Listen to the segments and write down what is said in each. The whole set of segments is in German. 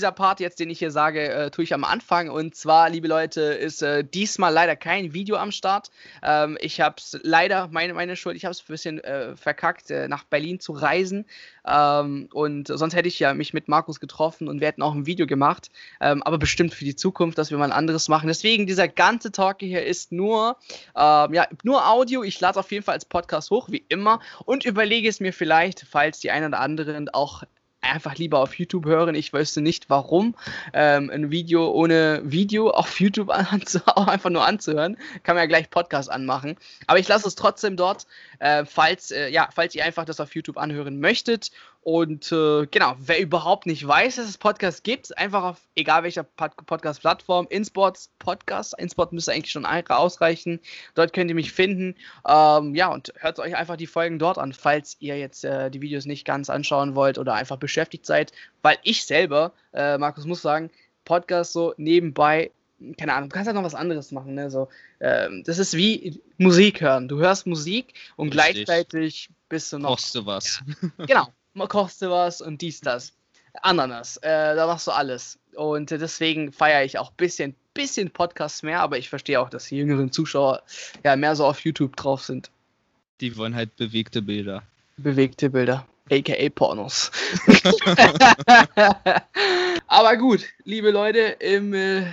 dieser Part jetzt, den ich hier sage, äh, tue ich am Anfang. Und zwar, liebe Leute, ist äh, diesmal leider kein Video am Start. Ähm, ich habe es leider, meine, meine Schuld, ich habe es ein bisschen äh, verkackt, äh, nach Berlin zu reisen. Ähm, und sonst hätte ich ja mich mit Markus getroffen und wir hätten auch ein Video gemacht. Ähm, aber bestimmt für die Zukunft, dass wir mal ein anderes machen. Deswegen, dieser ganze Talk hier ist nur, ähm, ja, nur Audio. Ich lade es auf jeden Fall als Podcast hoch, wie immer. Und überlege es mir vielleicht, falls die einen oder anderen auch einfach lieber auf YouTube hören. Ich wüsste nicht, warum ähm, ein Video ohne Video auf YouTube auch einfach nur anzuhören. Kann man ja gleich Podcast anmachen. Aber ich lasse es trotzdem dort, äh, falls, äh, ja, falls ihr einfach das auf YouTube anhören möchtet. Und äh, genau, wer überhaupt nicht weiß, dass es Podcasts gibt, einfach auf egal welcher Pod Podcast-Plattform, InSports Podcast, InSport müsste eigentlich schon ausreichen. Dort könnt ihr mich finden. Ähm, ja, und hört euch einfach die Folgen dort an, falls ihr jetzt äh, die Videos nicht ganz anschauen wollt oder einfach beschäftigt seid. Weil ich selber, äh, Markus muss sagen, Podcast so nebenbei keine Ahnung, du kannst halt noch was anderes machen. Ne? So, ähm, das ist wie Musik hören. Du hörst Musik und Richtig. gleichzeitig bist du noch. Kochst du was. Ja, genau kochst du was und dies, das. Ananas, äh, da machst du alles. Und deswegen feiere ich auch ein bisschen, bisschen Podcasts mehr, aber ich verstehe auch, dass die jüngeren Zuschauer ja mehr so auf YouTube drauf sind. Die wollen halt bewegte Bilder. Bewegte Bilder, aka Pornos. aber gut, liebe Leute, im, äh,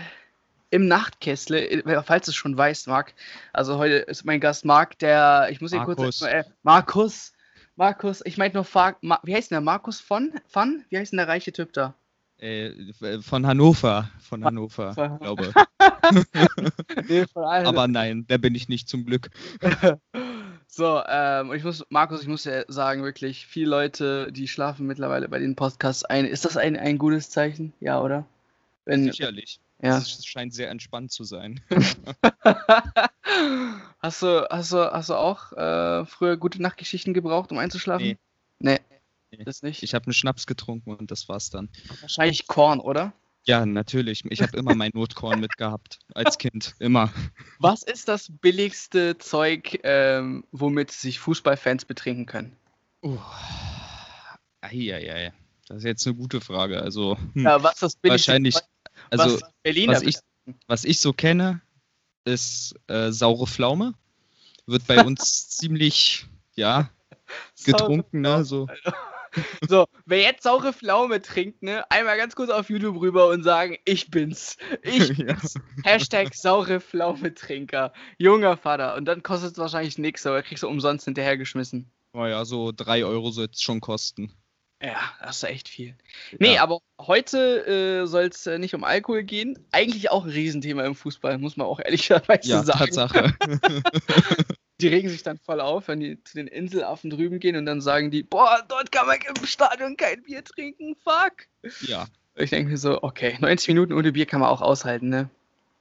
im Nachtkessle, äh, falls du es schon weißt, Marc, also heute ist mein Gast Marc, der, ich muss hier kurz, äh, Markus, Markus, ich meinte nur, Ma wie heißt denn der? Markus von? Von? Wie heißt denn der reiche Typ da? Äh, von Hannover. Von Hannover, von, glaube nee, Aber nein, der bin ich nicht zum Glück. so, ähm, ich muss, Markus, ich muss ja sagen, wirklich, viele Leute, die schlafen mittlerweile bei den Podcasts ein. Ist das ein, ein gutes Zeichen? Ja, oder? Wenn, Sicherlich. Ja. Es scheint sehr entspannt zu sein. hast, du, hast, du, hast du auch äh, früher gute Nachtgeschichten gebraucht, um einzuschlafen? Nee. Nee. Das nicht? Ich habe einen Schnaps getrunken und das war's dann. Wahrscheinlich Korn, oder? Ja, natürlich. Ich habe immer mein Notkorn mitgehabt. Als Kind. Immer. Was ist das billigste Zeug, ähm, womit sich Fußballfans betrinken können? Uh. Eieiei. Das ist jetzt eine gute Frage. Also, hm, ja, was ist das billigste wahrscheinlich, Zeug? Also, was, Berliner was, ich, was ich so kenne, ist äh, saure Pflaume. Wird bei uns ziemlich, ja, getrunken, ne? So. So, wer jetzt saure Pflaume trinkt, ne, einmal ganz kurz auf YouTube rüber und sagen, ich bin's. Ich bin's. Ja. Hashtag saure Pflaume-Trinker. Junger Vater. Und dann kostet es wahrscheinlich nichts, aber kriegst du umsonst hinterhergeschmissen. Naja, so drei Euro soll es schon kosten. Ja, das ist echt viel. Nee, ja. aber heute äh, soll es äh, nicht um Alkohol gehen. Eigentlich auch ein Riesenthema im Fußball, muss man auch ehrlicherweise ja, sagen. Tatsache. die regen sich dann voll auf, wenn die zu den Inselaffen drüben gehen und dann sagen die, boah, dort kann man im Stadion kein Bier trinken, fuck. Ja. Ich denke mir so, okay, 90 Minuten ohne Bier kann man auch aushalten, ne?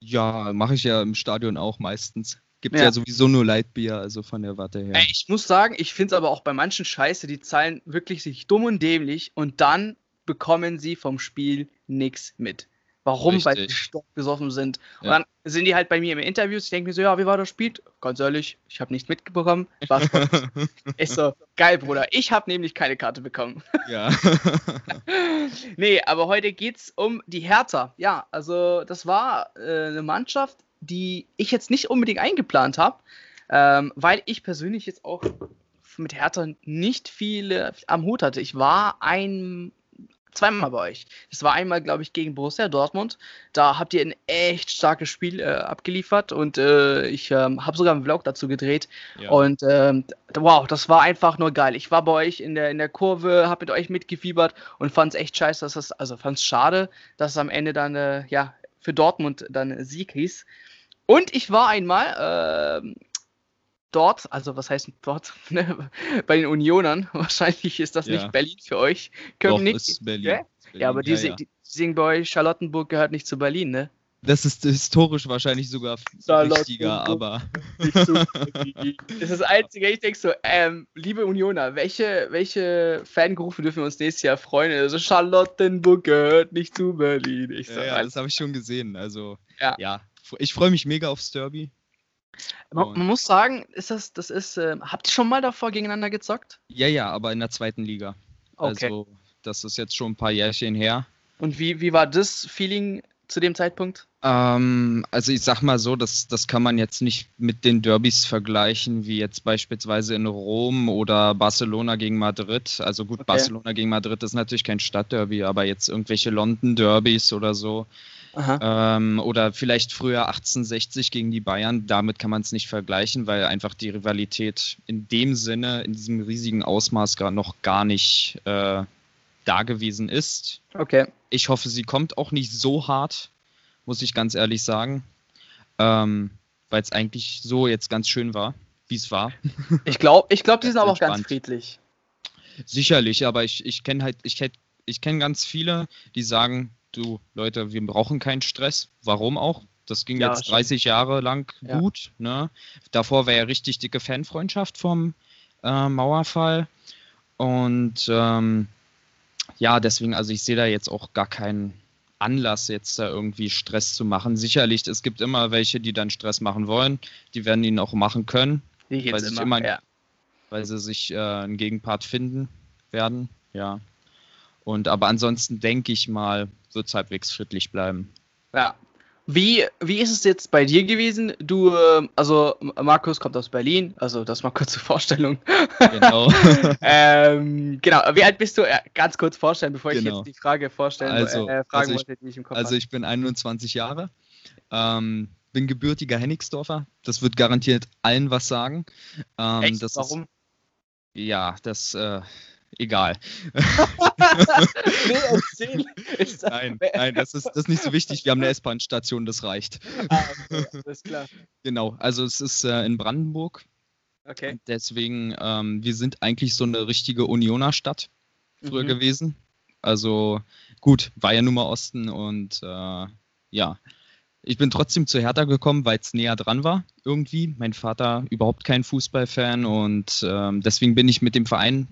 Ja, mache ich ja im Stadion auch meistens. Gibt ja. ja. sowieso nur Lightbier, also von der Warte her. Ich muss sagen, ich finde es aber auch bei manchen Scheiße, die zahlen wirklich sich dumm und dämlich und dann bekommen sie vom Spiel nichts mit. Warum? Richtig. Weil sie stockbesoffen sind. Ja. Und dann sind die halt bei mir im Interview. Ich denke mir so, ja, wie war das Spiel? Ganz ehrlich, ich habe nichts mitbekommen. ich so, geil, Bruder. Ich habe nämlich keine Karte bekommen. Ja. nee, aber heute geht es um die Hertha. Ja, also das war äh, eine Mannschaft, die ich jetzt nicht unbedingt eingeplant habe, ähm, weil ich persönlich jetzt auch mit Hertha nicht viel am Hut hatte. Ich war ein zweimal bei euch. Das war einmal, glaube ich, gegen Borussia Dortmund. Da habt ihr ein echt starkes Spiel äh, abgeliefert und äh, ich ähm, habe sogar einen Vlog dazu gedreht. Ja. Und ähm, wow, das war einfach nur geil. Ich war bei euch in der, in der Kurve, habe mit euch mitgefiebert und fand es echt scheiße, dass das, also fand es schade, dass es am Ende dann, äh, ja, für Dortmund dann Sieg hieß. Und ich war einmal äh, dort, also was heißt dort, ne, bei den Unionern. Wahrscheinlich ist das ja. nicht Berlin für euch. Köpenick, Doch, ist Berlin. Ja, Berlin. ja aber die, ja, ja. die singen bei euch, Charlottenburg gehört nicht zu Berlin, ne? Das ist historisch wahrscheinlich sogar wichtiger, aber. das ist das Einzige, ich denke so, ähm, liebe Unioner, welche, welche Fangerufe dürfen wir uns nächstes Jahr freuen? Also Charlottenburg gehört nicht zu Berlin. Ich sag, ja, ja das habe ich schon gesehen. Also, ja. ja ich freue mich mega aufs Derby. Man, man, muss sagen, ist das, das ist, äh, habt ihr schon mal davor gegeneinander gezockt? Ja, ja, aber in der zweiten Liga. Okay. Also, das ist jetzt schon ein paar Jährchen her. Und wie, wie war das Feeling zu dem Zeitpunkt? Ähm, also ich sag mal so, das, das kann man jetzt nicht mit den Derbys vergleichen, wie jetzt beispielsweise in Rom oder Barcelona gegen Madrid. Also gut, okay. Barcelona gegen Madrid ist natürlich kein Stadtderby, aber jetzt irgendwelche London Derbys oder so. Ähm, oder vielleicht früher 1860 gegen die Bayern, damit kann man es nicht vergleichen, weil einfach die Rivalität in dem Sinne, in diesem riesigen Ausmaß gar noch gar nicht äh, da gewesen ist. Okay. Ich hoffe, sie kommt auch nicht so hart, muss ich ganz ehrlich sagen. Ähm, weil es eigentlich so jetzt ganz schön war, wie es war. Ich glaube, ich glaub, die sind aber auch ganz friedlich. Sicherlich, aber ich, ich kenne halt, ich, ich kenne ganz viele, die sagen, du Leute, wir brauchen keinen Stress. Warum auch? Das ging ja, jetzt 30 stimmt. Jahre lang ja. gut. Ne? Davor war ja richtig dicke Fanfreundschaft vom äh, Mauerfall. Und ähm, ja, deswegen, also ich sehe da jetzt auch gar keinen Anlass, jetzt da irgendwie Stress zu machen. Sicherlich, es gibt immer welche, die dann Stress machen wollen. Die werden ihn auch machen können. Weil, immer, immer, ja. weil sie sich äh, einen Gegenpart finden werden. Ja. Und aber ansonsten denke ich mal, wird es halbwegs friedlich bleiben. Ja. Wie, wie ist es jetzt bei dir gewesen? Du, äh, also Markus kommt aus Berlin, also das mal kurz zur Vorstellung. Genau. ähm, genau, wie alt bist du? Ganz kurz vorstellen, bevor genau. ich jetzt die Frage vorstellen also, äh, fragen also ich, wollte, die ich im Kopf Also ich bin 21 Jahre, ähm, bin gebürtiger Hennigsdorfer, das wird garantiert allen was sagen. Ähm, Echt? Warum? Ist, ja, das äh, egal. nee, erzähl. nein, nein, das ist, das ist nicht so wichtig. Wir haben eine S-Bahn-Station, das reicht. Ah, okay, alles klar. Genau, also es ist äh, in Brandenburg. Okay. Deswegen, ähm, wir sind eigentlich so eine richtige Unioner-Stadt früher mhm. gewesen. Also gut, war ja nun mal Osten und äh, ja. Ich bin trotzdem zu Hertha gekommen, weil es näher dran war irgendwie. Mein Vater überhaupt kein Fußballfan und ähm, deswegen bin ich mit dem Verein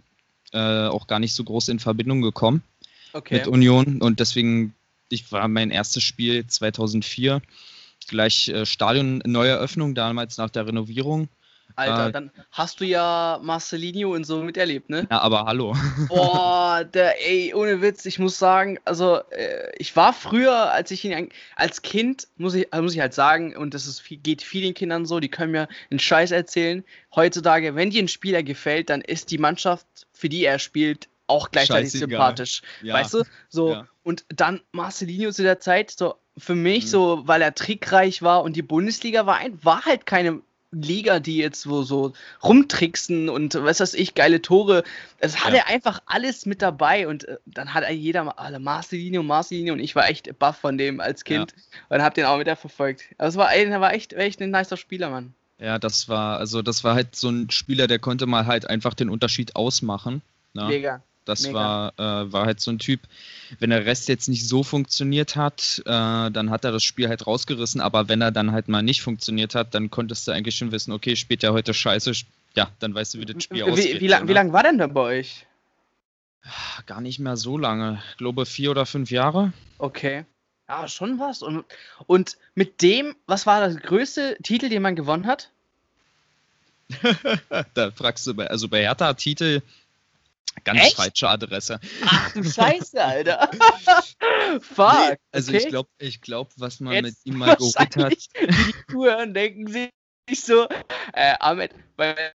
äh, auch gar nicht so groß in Verbindung gekommen okay. mit Union und deswegen, ich war mein erstes Spiel 2004, gleich äh, Stadion Neueröffnung, damals nach der Renovierung. Alter, äh, dann hast du ja Marcelinho und so miterlebt, ne? Ja, aber hallo. Boah, der, ey, ohne Witz, ich muss sagen, also äh, ich war früher, als ich ihn als Kind, muss ich, muss ich halt sagen, und das ist, geht vielen Kindern so, die können mir einen Scheiß erzählen. Heutzutage, wenn dir ein Spieler gefällt, dann ist die Mannschaft, für die er spielt, auch gleichzeitig Scheißegal. sympathisch. Ja. Weißt du? So, ja. und dann Marcelinho zu der Zeit, so für mich, mhm. so, weil er trickreich war und die Bundesliga war, war halt keine Liga, die jetzt wo so rumtricksen und was weiß ich, geile Tore. Es hat ja. einfach alles mit dabei und äh, dann hat er jeder alle Marcelinho, Marcelinho und ich war echt baff von dem als Kind ja. und hab den auch wieder verfolgt. Also es war, er war echt, echt ein nicer Spieler, Mann. Ja, das war, also das war halt so ein Spieler, der konnte mal halt einfach den Unterschied ausmachen. Ne? Mega. Das war, äh, war halt so ein Typ, wenn der Rest jetzt nicht so funktioniert hat, äh, dann hat er das Spiel halt rausgerissen, aber wenn er dann halt mal nicht funktioniert hat, dann konntest du eigentlich schon wissen, okay, spielt er heute scheiße, ja, dann weißt du, wie das Spiel wie, ausgeht. Wie, lang, wie lang war denn da bei euch? Gar nicht mehr so lange. Ich glaube vier oder fünf Jahre. Okay. Ja, schon was. Und, und mit dem, was war das größte Titel, den man gewonnen hat? da fragst du bei, also bei Hertha Titel Ganz Echt? falsche Adresse. Ach du Scheiße, Alter. Fuck. Nee, also okay. ich glaube, ich glaub, was man Jetzt mit ihm mal geholt hat. Die Touren denken sich so, äh, Ahmed, weil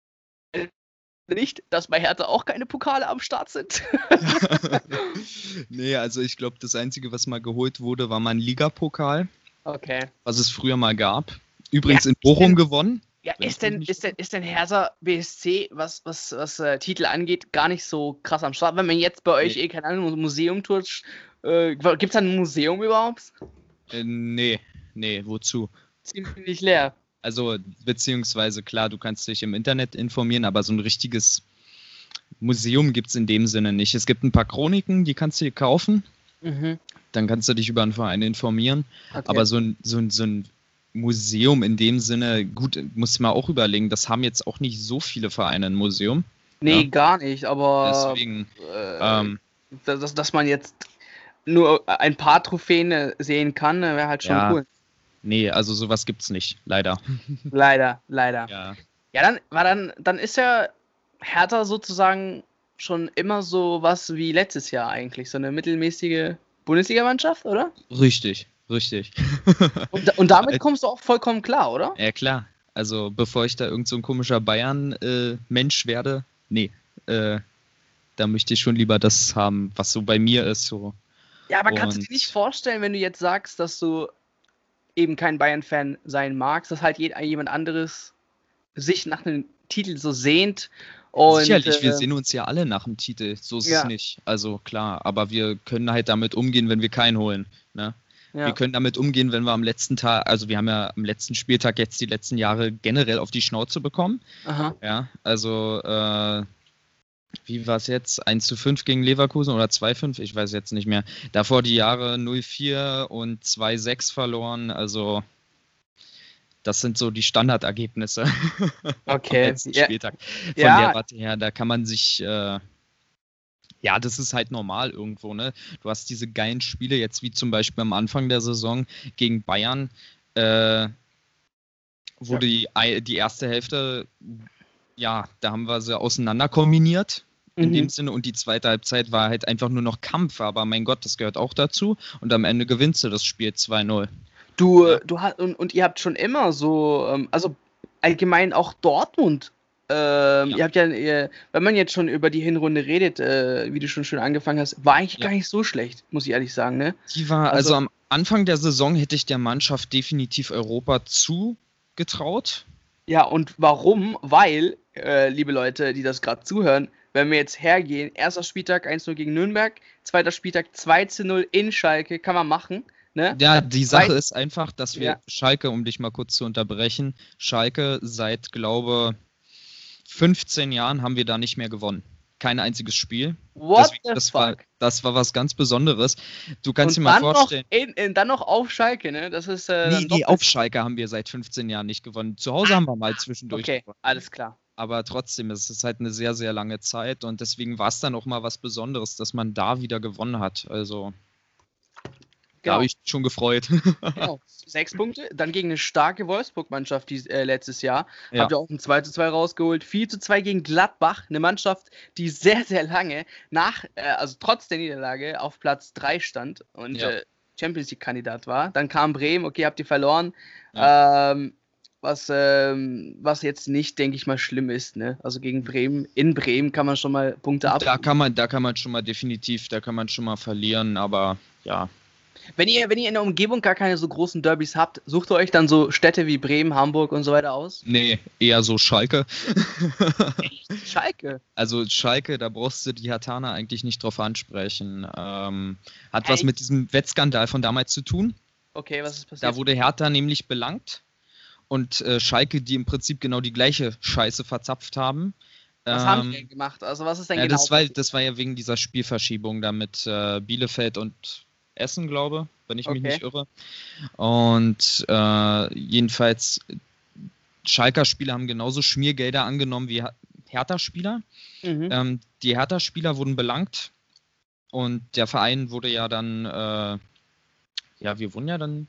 nicht, dass bei Hertha auch keine Pokale am Start sind. nee, also ich glaube, das Einzige, was mal geholt wurde, war mal ein Ligapokal. Okay. Was es früher mal gab. Übrigens ja, in Bochum gewonnen. Ja, ist denn, ist denn, ist denn Hertha BSC, was, was, was äh, Titel angeht, gar nicht so krass am Start? Wenn man jetzt bei euch nee. eh, keine Ahnung, Museum tut, äh, gibt es da ein Museum überhaupt? Äh, nee, nee, wozu? Ziemlich leer. Also, beziehungsweise, klar, du kannst dich im Internet informieren, aber so ein richtiges Museum gibt es in dem Sinne nicht. Es gibt ein paar Chroniken, die kannst du dir kaufen. Mhm. Dann kannst du dich über einen Verein informieren. Okay. Aber so ein, so, ein, so ein Museum in dem Sinne, gut, muss man auch überlegen, das haben jetzt auch nicht so viele Vereine ein Museum. Nee, ja? gar nicht, aber deswegen, äh, ähm, dass, dass man jetzt nur ein paar Trophäen äh, sehen kann, wäre halt schon ja, cool. Nee, also sowas gibt's nicht, leider. Leider, leider. Ja. Ja, dann war dann, dann ist ja Hertha sozusagen schon immer so was wie letztes Jahr eigentlich, so eine mittelmäßige Bundesligamannschaft, oder? Richtig, richtig. und, und, damit kommst du auch vollkommen klar, oder? Ja, klar. Also bevor ich da irgend so ein komischer Bayern-Mensch äh, werde, nee, äh, da möchte ich schon lieber das haben, was so bei mir ist. So. Ja, aber und kannst du dir nicht vorstellen, wenn du jetzt sagst, dass du eben kein Bayern-Fan sein magst, dass halt jemand anderes sich nach einem Titel so sehnt und, Sicherlich, äh, wir sehen uns ja alle nach dem Titel, so ist ja. es nicht. Also klar, aber wir können halt damit umgehen, wenn wir keinen holen. Ne? Ja. Wir können damit umgehen, wenn wir am letzten Tag, also wir haben ja am letzten Spieltag jetzt die letzten Jahre generell auf die Schnauze bekommen. Aha. Ja, also äh, wie war es jetzt? 1 zu 5 gegen Leverkusen oder 2-5? Ich weiß jetzt nicht mehr. Davor die Jahre 0-4 und 2-6 verloren. Also das sind so die Standardergebnisse. Okay. ja. Spieltag. Von ja. der Warte her, da kann man sich, äh, ja, das ist halt normal irgendwo, ne? Du hast diese geilen Spiele, jetzt wie zum Beispiel am Anfang der Saison gegen Bayern, äh, wo ja. die, die erste Hälfte, ja, da haben wir sie auseinander kombiniert in mhm. dem Sinne. Und die zweite Halbzeit war halt einfach nur noch Kampf. Aber mein Gott, das gehört auch dazu. Und am Ende gewinnst du das Spiel 2-0. Du, ja. du hast und, und ihr habt schon immer so, ähm, also allgemein auch Dortmund. Ähm, ja. Ihr habt ja, ihr, wenn man jetzt schon über die Hinrunde redet, äh, wie du schon schön angefangen hast, war eigentlich ja. gar nicht so schlecht, muss ich ehrlich sagen, ne? Die war, also, also am Anfang der Saison hätte ich der Mannschaft definitiv Europa zugetraut. Ja, und warum? Weil, äh, liebe Leute, die das gerade zuhören, wenn wir jetzt hergehen, erster Spieltag 1-0 gegen Nürnberg, zweiter Spieltag 2-0 in Schalke, kann man machen. Ne? Ja, die Sache ist einfach, dass wir ja. Schalke, um dich mal kurz zu unterbrechen, Schalke seit, glaube 15 Jahren haben wir da nicht mehr gewonnen. Kein einziges Spiel. What Deswegen, the das, fuck? War, das war was ganz Besonderes. Du kannst Und dir mal vorstellen. Noch in, in, dann noch auf Schalke, ne? Das ist. Äh, nee, nee, auf Schalke haben wir seit 15 Jahren nicht gewonnen. Zu Hause ah, haben wir mal zwischendurch okay, gewonnen. alles klar. Aber trotzdem, es ist halt eine sehr, sehr lange Zeit und deswegen war es dann auch mal was Besonderes, dass man da wieder gewonnen hat. Also. Genau. Da habe ich schon gefreut. genau. Sechs Punkte. Dann gegen eine starke Wolfsburg-Mannschaft äh, letztes Jahr. Ja. Habt ihr auch ein 2 zu 2 rausgeholt. 4 zu 2 gegen Gladbach. Eine Mannschaft, die sehr, sehr lange nach, äh, also trotz der Niederlage, auf Platz 3 stand und ja. äh, Champions League-Kandidat war. Dann kam Bremen, okay, habt ihr verloren. Ja. Ähm, was, ähm, was jetzt nicht, denke ich mal, schlimm ist. Ne? Also gegen Bremen, in Bremen kann man schon mal Punkte ab. Da kann man, da kann man schon mal definitiv, da kann man schon mal verlieren, aber ja, wenn ihr, wenn ihr in der Umgebung gar keine so großen Derbys habt, sucht ihr euch dann so Städte wie Bremen, Hamburg und so weiter aus? Nee, eher so Schalke. Echt? Schalke? Also Schalke, da brauchst du die Hatana eigentlich nicht drauf ansprechen. Ähm, hat Echt? was mit diesem Wettskandal von damals zu tun. Okay, was ist passiert? Da wurde Hertha nämlich belangt und äh, Schalke, die im Prinzip genau die gleiche Scheiße verzapft haben. Was ähm, haben die denn gemacht? Also was ist denn ja, genau? Das war, das war ja wegen dieser Spielverschiebung da mit äh, Bielefeld und Essen, glaube, wenn ich mich nicht irre. Und äh, jedenfalls, Schalker Spieler haben genauso Schmiergelder angenommen wie Hertha-Spieler. Mhm. Ähm, die Hertha-Spieler wurden belangt und der Verein wurde ja dann, äh, ja, wir wurden ja dann,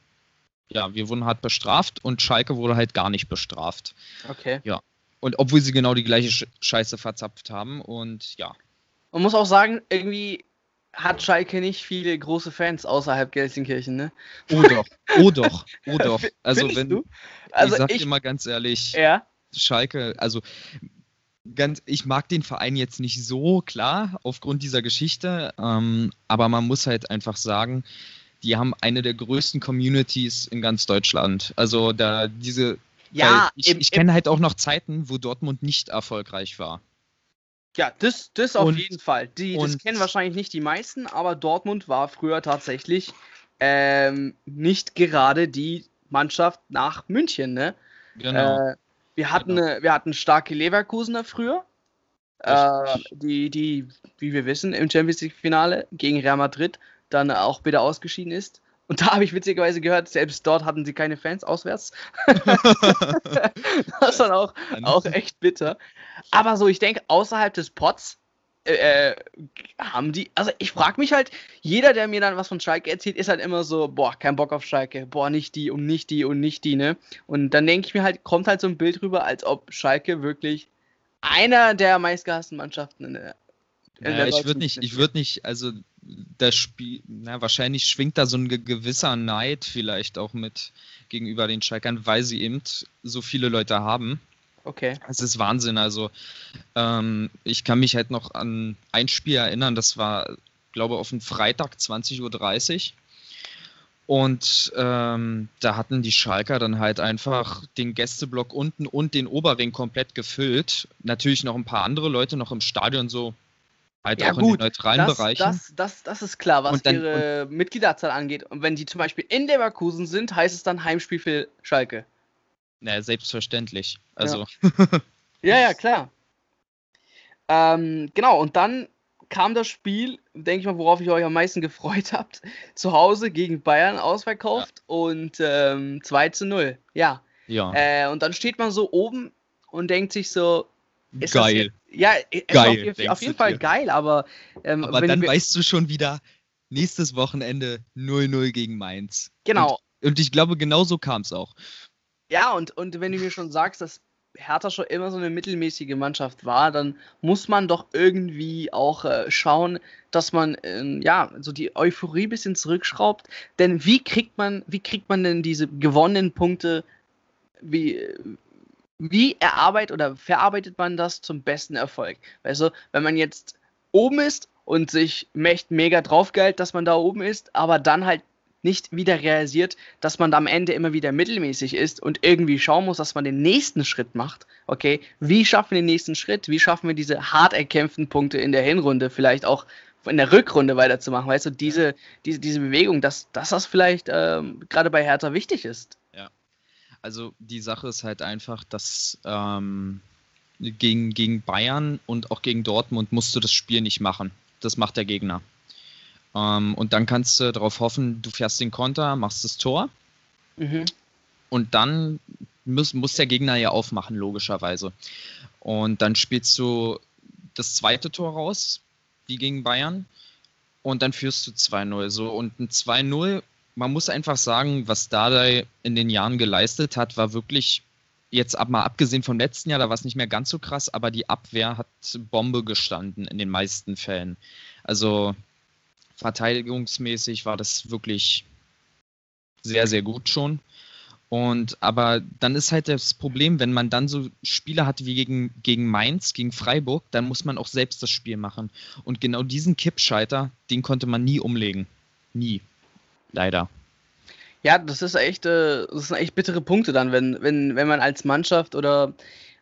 ja, wir wurden hart bestraft und Schalke wurde halt gar nicht bestraft. Okay. Ja. Und obwohl sie genau die gleiche Scheiße verzapft haben und ja. Man muss auch sagen, irgendwie hat Schalke nicht viele große Fans außerhalb Gelsenkirchen, ne? Oh doch, oh doch, oh doch. Also wenn, du? Also ich sag ich, dir mal ganz ehrlich, ja? Schalke, also ganz, ich mag den Verein jetzt nicht so klar aufgrund dieser Geschichte, ähm, aber man muss halt einfach sagen, die haben eine der größten Communities in ganz Deutschland. Also da diese, ja, ich, ich kenne halt auch noch Zeiten, wo Dortmund nicht erfolgreich war. Ja, das, das auf und, jeden Fall. Die, das kennen wahrscheinlich nicht die meisten, aber Dortmund war früher tatsächlich ähm, nicht gerade die Mannschaft nach München. Ne? Genau. Äh, wir, hatten, genau. wir hatten starke Leverkusener früher, äh, die, die, wie wir wissen, im Champions League-Finale gegen Real Madrid dann auch wieder ausgeschieden ist. Und da habe ich witzigerweise gehört, selbst dort hatten sie keine Fans auswärts. das ist dann auch, auch echt bitter. Aber so, ich denke, außerhalb des Pots äh, äh, haben die, also ich frage mich halt, jeder, der mir dann was von Schalke erzählt, ist halt immer so, boah, kein Bock auf Schalke, boah, nicht die und nicht die und nicht die, ne? Und dann denke ich mir halt, kommt halt so ein Bild rüber, als ob Schalke wirklich einer der meistgehassten Mannschaften in der Ja, ich würde nicht, ich würde nicht, also das Spiel, na, wahrscheinlich schwingt da so ein gewisser Neid vielleicht auch mit gegenüber den Schalkern, weil sie eben so viele Leute haben. Okay. Es ist Wahnsinn. Also, ähm, ich kann mich halt noch an ein Spiel erinnern, das war, glaube ich, auf den Freitag 20.30 Uhr. Und ähm, da hatten die Schalker dann halt einfach den Gästeblock unten und den Oberring komplett gefüllt. Natürlich noch ein paar andere Leute noch im Stadion so halt ja, auch gut, in den neutralen das, Bereichen. Das, das, das ist klar, was dann, ihre und, Mitgliederzahl angeht. Und wenn die zum Beispiel in Leverkusen sind, heißt es dann Heimspiel für Schalke. Naja, selbstverständlich. Also. Ja, ja, ja, klar. Ähm, genau, und dann kam das Spiel, denke ich mal, worauf ich euch am meisten gefreut habt, zu Hause gegen Bayern ausverkauft ja. und ähm, 2 zu 0. Ja. ja. Äh, und dann steht man so oben und denkt sich so, geil. Ja, geil, auf, auf jeden Fall dir. geil, aber. Ähm, aber dann weißt du schon wieder, nächstes Wochenende 0-0 gegen Mainz. Genau. Und, und ich glaube, genau so kam es auch. Ja, und, und wenn du mir schon sagst, dass Hertha schon immer so eine mittelmäßige Mannschaft war, dann muss man doch irgendwie auch äh, schauen, dass man äh, ja so die Euphorie ein bisschen zurückschraubt. Denn wie kriegt man, wie kriegt man denn diese gewonnenen Punkte, wie, wie erarbeitet oder verarbeitet man das zum besten Erfolg? Weißt du, wenn man jetzt oben ist und sich echt mega draufgeilt, dass man da oben ist, aber dann halt nicht wieder realisiert, dass man da am Ende immer wieder mittelmäßig ist und irgendwie schauen muss, dass man den nächsten Schritt macht. Okay, wie schaffen wir den nächsten Schritt? Wie schaffen wir diese hart erkämpften Punkte in der Hinrunde vielleicht auch in der Rückrunde weiterzumachen? Weißt du, diese, diese, diese Bewegung, dass, dass das vielleicht ähm, gerade bei Hertha wichtig ist. Also die Sache ist halt einfach, dass ähm, gegen, gegen Bayern und auch gegen Dortmund musst du das Spiel nicht machen. Das macht der Gegner. Ähm, und dann kannst du darauf hoffen, du fährst den Konter, machst das Tor. Mhm. Und dann muss, muss der Gegner ja aufmachen, logischerweise. Und dann spielst du das zweite Tor raus, wie gegen Bayern. Und dann führst du 2-0. So, und ein 2-0, man muss einfach sagen, was Dardai in den Jahren geleistet hat, war wirklich jetzt ab mal abgesehen vom letzten Jahr, da war es nicht mehr ganz so krass, aber die Abwehr hat Bombe gestanden in den meisten Fällen. Also verteidigungsmäßig war das wirklich sehr, sehr gut schon. Und aber dann ist halt das Problem, wenn man dann so Spiele hat wie gegen, gegen Mainz, gegen Freiburg, dann muss man auch selbst das Spiel machen. Und genau diesen Kippscheiter, den konnte man nie umlegen. Nie. Leider. Ja, das ist echt, äh, das sind echt bittere Punkte dann, wenn, wenn, wenn man als Mannschaft oder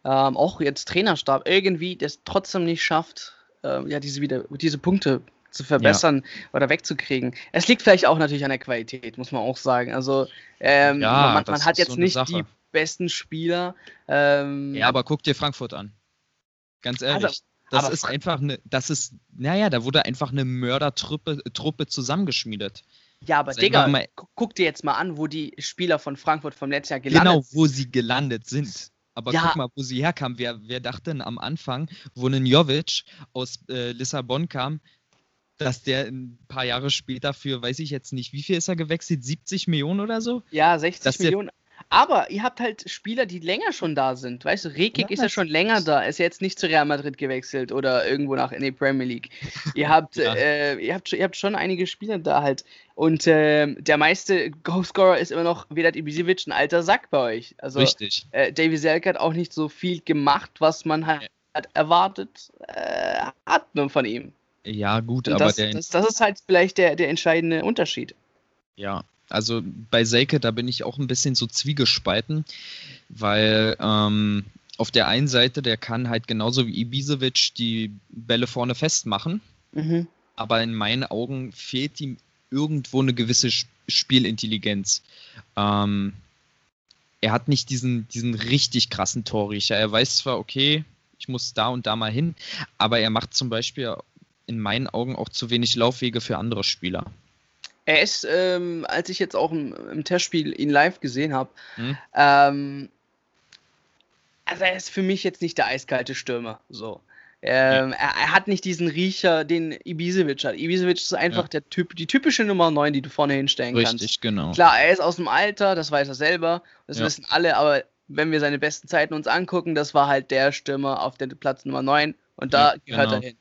ähm, auch jetzt Trainerstab irgendwie das trotzdem nicht schafft, äh, ja, diese wieder diese Punkte zu verbessern ja. oder wegzukriegen. Es liegt vielleicht auch natürlich an der Qualität, muss man auch sagen. Also ähm, ja, man, man hat jetzt so nicht Sache. die besten Spieler. Ähm, ja, aber guck dir Frankfurt an. Ganz ehrlich. Also, das ist einfach eine, das ist, naja, da wurde einfach eine Mördertruppe Truppe zusammengeschmiedet. Ja, aber Digga, mal, guck dir jetzt mal an, wo die Spieler von Frankfurt vom letzten Jahr gelandet sind. Genau, wo sie gelandet sind. Aber ja. guck mal, wo sie herkamen. Wer, wer dachte denn am Anfang, wo ein Jovic aus äh, Lissabon kam, dass der ein paar Jahre später für, weiß ich jetzt nicht, wie viel ist er gewechselt? 70 Millionen oder so? Ja, 60 dass Millionen. Aber ihr habt halt Spieler, die länger schon da sind. Weißt du, Rekik ja, ist ja schon länger da. Ist ja jetzt nicht zu Real Madrid gewechselt oder irgendwo nach in die Premier League. ihr habt, ja. äh, ihr habt, ihr habt schon einige Spieler da halt. Und äh, der meiste Goalscorer ist immer noch Vedat Ibisevic, ein alter Sack bei euch. Also, Richtig. Äh, Davy Selke hat auch nicht so viel gemacht, was man halt erwartet äh, hat von ihm. Ja, gut, aber das, der. Das, das, ist halt vielleicht der, der entscheidende Unterschied. Ja, also bei Selke, da bin ich auch ein bisschen so zwiegespalten, weil ähm, auf der einen Seite, der kann halt genauso wie Ibisevic die Bälle vorne festmachen, mhm. aber in meinen Augen fehlt ihm irgendwo eine gewisse Spielintelligenz. Ähm, er hat nicht diesen, diesen richtig krassen Torriecher. Er weiß zwar, okay, ich muss da und da mal hin, aber er macht zum Beispiel in meinen Augen auch zu wenig Laufwege für andere Spieler. Er ist, ähm, als ich jetzt auch im, im, Testspiel ihn live gesehen habe, hm? ähm, also er ist für mich jetzt nicht der eiskalte Stürmer. So. Ähm, ja. er, er, hat nicht diesen Riecher, den Ibisevic hat. Ibisevic ist einfach ja. der typ, die typische Nummer 9, die du vorne hinstellen Richtig, kannst. Richtig, genau. Klar, er ist aus dem Alter, das weiß er selber, das ja. wissen alle, aber wenn wir seine besten Zeiten uns angucken, das war halt der Stürmer auf der Platz Nummer 9 und da gehört genau. er hin.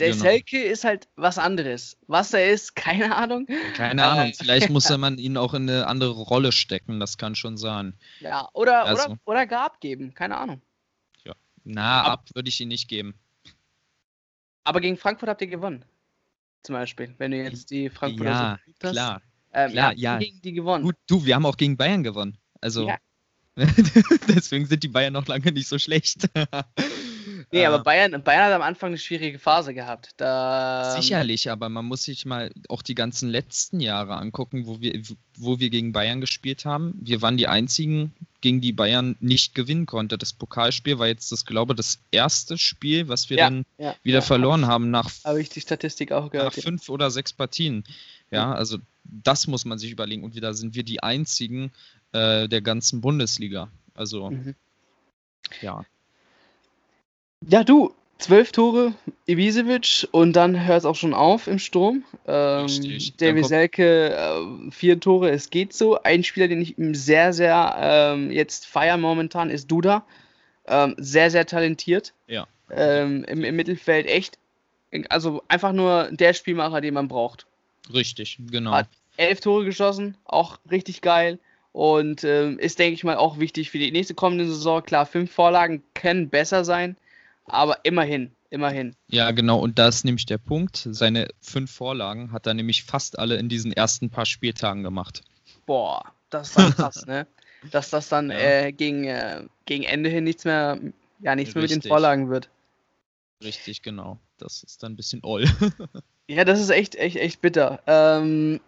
Der genau. Selke ist halt was anderes. Was er ist, keine Ahnung. Keine Ahnung. Äh, Vielleicht muss man ihn auch in eine andere Rolle stecken. Das kann schon sein. Ja, oder, also. oder, oder gar abgeben. Keine Ahnung. Ja. Na, ab, ab würde ich ihn nicht geben. Aber gegen Frankfurt habt ihr gewonnen. Zum Beispiel, wenn du jetzt die Frankfurter ja, so hast. Klar. Ähm, klar, ja. gegen die gewonnen. Gut, du, wir haben auch gegen Bayern gewonnen. Also. Ja. Deswegen sind die Bayern noch lange nicht so schlecht. Nee, aber Bayern, Bayern hat am Anfang eine schwierige Phase gehabt. Da, Sicherlich, aber man muss sich mal auch die ganzen letzten Jahre angucken, wo wir, wo wir gegen Bayern gespielt haben. Wir waren die einzigen, gegen die Bayern nicht gewinnen konnte. Das Pokalspiel war jetzt, das glaube das erste Spiel, was wir ja, dann ja, wieder ja, verloren haben nach, habe ich die Statistik auch gehört, nach fünf oder sechs Partien. Ja, also das muss man sich überlegen. Und wieder sind wir die einzigen äh, der ganzen Bundesliga. Also mhm. ja. Ja, du, zwölf Tore Ibisevic und dann hört es auch schon auf im Sturm. Ähm, Davy Selke, äh, vier Tore, es geht so. Ein Spieler, den ich sehr, sehr ähm, jetzt feiere momentan, ist Duda. Ähm, sehr, sehr talentiert. Ja. Ähm, im, Im Mittelfeld echt, also einfach nur der Spielmacher, den man braucht. Richtig, genau. Hat elf Tore geschossen, auch richtig geil. Und ähm, ist, denke ich mal, auch wichtig für die nächste kommende Saison. Klar, fünf Vorlagen können besser sein. Aber immerhin, immerhin. Ja, genau, und da ist nämlich der Punkt. Seine fünf Vorlagen hat er nämlich fast alle in diesen ersten paar Spieltagen gemacht. Boah, das war krass, ne? Dass das dann ja. äh, gegen, äh, gegen Ende hin nichts mehr, ja, nichts mehr mit den Vorlagen wird. Richtig, genau. Das ist dann ein bisschen all. ja, das ist echt, echt, echt bitter. Ähm,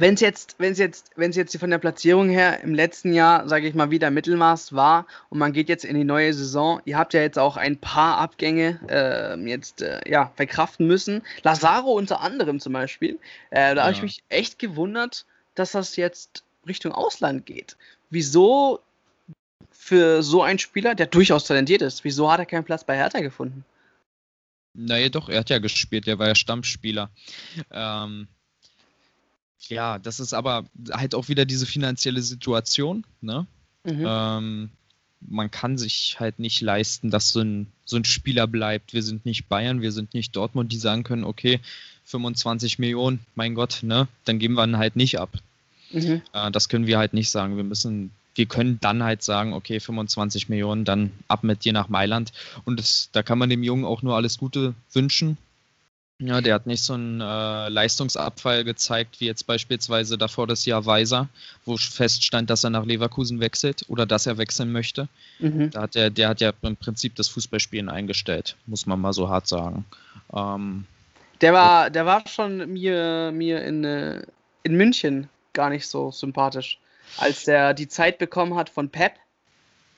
wenn es jetzt, wenn es jetzt, wenn es jetzt von der Platzierung her im letzten Jahr, sage ich mal, wieder Mittelmaß war und man geht jetzt in die neue Saison, ihr habt ja jetzt auch ein paar Abgänge äh, jetzt äh, ja verkraften müssen. Lazaro unter anderem zum Beispiel. Äh, da ja. habe ich mich echt gewundert, dass das jetzt Richtung Ausland geht. Wieso für so einen Spieler, der durchaus talentiert ist, wieso hat er keinen Platz bei Hertha gefunden? Naja, doch, er hat ja gespielt, der war ja Stammspieler. Ähm, ja, das ist aber halt auch wieder diese finanzielle Situation. Ne? Mhm. Ähm, man kann sich halt nicht leisten, dass so ein, so ein Spieler bleibt. Wir sind nicht Bayern, wir sind nicht Dortmund, die sagen können, okay, 25 Millionen, mein Gott, ne, dann geben wir ihn halt nicht ab. Mhm. Äh, das können wir halt nicht sagen. Wir müssen, wir können dann halt sagen, okay, 25 Millionen, dann ab mit dir nach Mailand. Und das, da kann man dem Jungen auch nur alles Gute wünschen. Ja, der hat nicht so einen äh, Leistungsabfall gezeigt, wie jetzt beispielsweise davor das Jahr Weiser, wo feststand, dass er nach Leverkusen wechselt oder dass er wechseln möchte. Mhm. Da hat der, der hat ja im Prinzip das Fußballspielen eingestellt, muss man mal so hart sagen. Ähm, der war, der war schon mir, mir in, äh, in München gar nicht so sympathisch, als der die Zeit bekommen hat von Pep.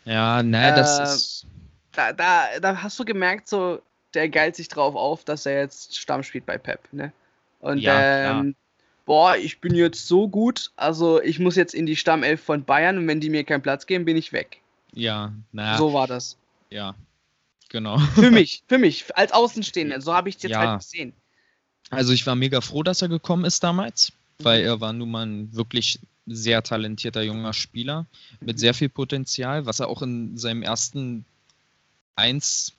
Ja, ne, das äh, ist. Da, da, da hast du gemerkt, so, der geilt sich drauf auf, dass er jetzt Stamm spielt bei Pep, ne? Und ja, ähm, boah, ich bin jetzt so gut, also ich muss jetzt in die Stammelf von Bayern und wenn die mir keinen Platz geben, bin ich weg. Ja, naja. So war das. Ja, genau. Für mich, für mich, als Außenstehender, so habe ich es jetzt ja. halt gesehen. Also ich war mega froh, dass er gekommen ist damals, weil er war nun mal ein wirklich sehr talentierter junger Spieler mit sehr viel Potenzial, was er auch in seinem ersten eins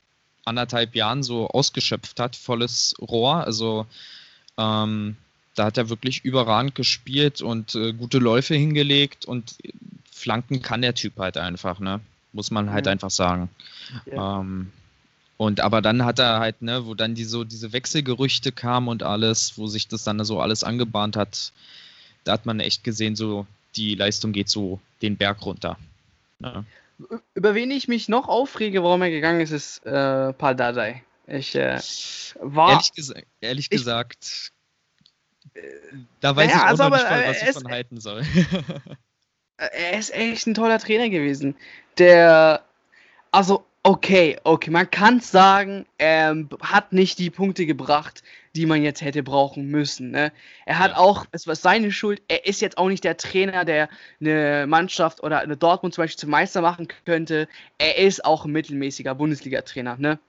anderthalb Jahren so ausgeschöpft hat, volles Rohr. Also ähm, da hat er wirklich überragend gespielt und äh, gute Läufe hingelegt und Flanken kann der Typ halt einfach, ne? Muss man halt mhm. einfach sagen. Ja. Ähm, und aber dann hat er halt, ne, wo dann die so diese Wechselgerüchte kamen und alles, wo sich das dann so alles angebahnt hat, da hat man echt gesehen, so die Leistung geht so den Berg runter. Ne? Über wen ich mich noch aufrege, warum er gegangen ist, ist äh, Paul Dardai. Ich äh, war. Ehrlich, gesa ehrlich ich, gesagt, äh, da weiß ja, ich auch also nicht, aber, was ich von halten soll. er ist echt ein toller Trainer gewesen. Der. Also, okay, okay, man kann sagen, er hat nicht die Punkte gebracht, die man jetzt hätte brauchen müssen. Ne? Er hat ja. auch, es war seine Schuld, er ist jetzt auch nicht der Trainer, der eine Mannschaft oder eine Dortmund zum Beispiel zum Meister machen könnte. Er ist auch ein mittelmäßiger Bundesliga-Trainer. Ne?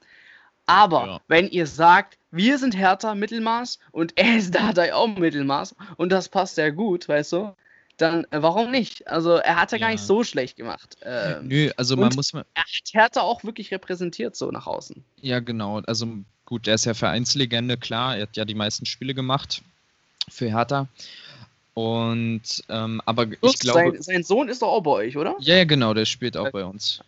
Aber ja. wenn ihr sagt, wir sind härter Mittelmaß und er ist da auch Mittelmaß und das passt sehr gut, weißt du, dann äh, warum nicht? Also er hat ja, ja, gar nicht so schlecht gemacht. Ähm, Nö, also man muss mal. Er hat Hertha auch wirklich repräsentiert so nach außen. Ja, genau. Also gut, er ist ja Vereinslegende, klar, er hat ja die meisten Spiele gemacht für Hertha. Und ähm, aber Plus, ich glaube. Sein, sein, Sohn ist doch auch bei euch, oder? Ja, ja, genau, der spielt auch bei uns.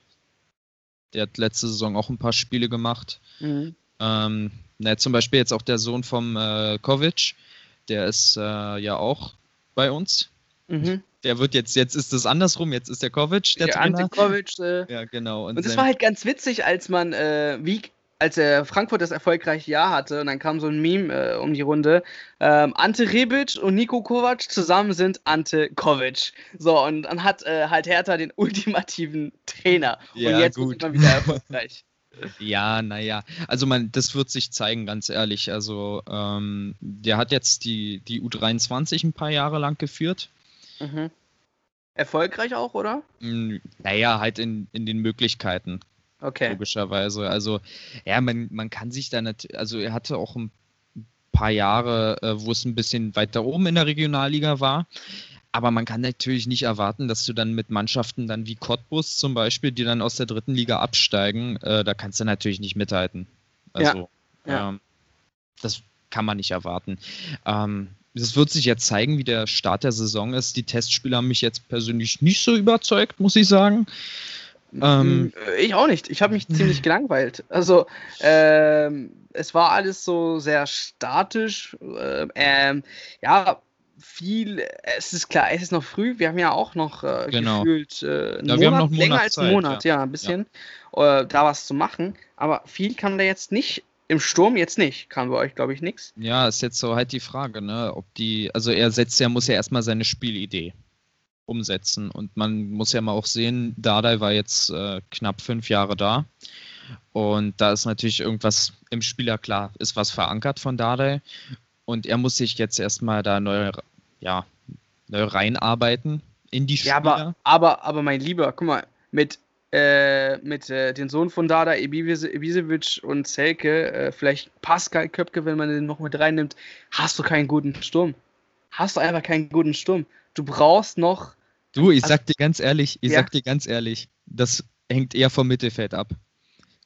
Der hat letzte Saison auch ein paar Spiele gemacht. Mhm. Ähm, na, zum Beispiel jetzt auch der Sohn vom äh, Kovic, der ist äh, ja auch bei uns. Mhm. Der wird jetzt, jetzt ist es andersrum, jetzt ist der Kovic der, der Trainer. Kovic, äh, ja, genau. Und, und das war halt ganz witzig, als man, äh, wie als er Frankfurt das erfolgreiche Jahr hatte und dann kam so ein Meme äh, um die Runde. Ähm, Ante Rebic und Nico Kovac zusammen sind Ante Kovic. So, und dann hat äh, halt Hertha den ultimativen Trainer. Ja, und jetzt gut. ist man wieder erfolgreich. Ja, naja, also man, das wird sich zeigen, ganz ehrlich. Also ähm, der hat jetzt die, die U23 ein paar Jahre lang geführt. Mhm. Erfolgreich auch, oder? Naja, halt in, in den Möglichkeiten. Okay. Logischerweise. Also, ja, man, man kann sich da nicht, also er hatte auch ein paar Jahre, äh, wo es ein bisschen weiter oben in der Regionalliga war. Aber man kann natürlich nicht erwarten, dass du dann mit Mannschaften dann wie Cottbus zum Beispiel, die dann aus der dritten Liga absteigen, äh, da kannst du natürlich nicht mithalten. Also, ja. Ja. Ähm, das kann man nicht erwarten. Ähm, es wird sich jetzt zeigen, wie der Start der Saison ist. Die Testspiele haben mich jetzt persönlich nicht so überzeugt, muss ich sagen. Ähm, äh, ich auch nicht. Ich habe mich ziemlich gelangweilt. Also, ähm, es war alles so sehr statisch. Äh, ähm, ja, viel. Es ist klar, es ist noch früh. Wir haben ja auch noch äh, genau. gefühlt äh, ja, wir haben noch länger als einen Monat, ja, ja ein bisschen, ja. Äh, da was zu machen. Aber viel kann da jetzt nicht. Im Sturm jetzt nicht, kann bei euch, glaube ich, nichts. Ja, ist jetzt so halt die Frage, ne? Ob die, also er setzt ja, muss ja erstmal seine Spielidee umsetzen. Und man muss ja mal auch sehen, Dardai war jetzt äh, knapp fünf Jahre da. Und da ist natürlich irgendwas im Spieler klar, ist was verankert von Dardai. Und er muss sich jetzt erstmal da neu, ja, neu reinarbeiten in die Spieler. Ja, aber, aber, aber mein Lieber, guck mal, mit, äh, mit äh, den Sohn von Dada, Ibisevic und Selke, äh, vielleicht Pascal Köpke, wenn man den noch mit reinnimmt, hast du keinen guten Sturm. Hast du einfach keinen guten Sturm. Du brauchst noch Du, ich also, sag dir ganz ehrlich, ich ja. sag dir ganz ehrlich, das hängt eher vom Mittelfeld ab.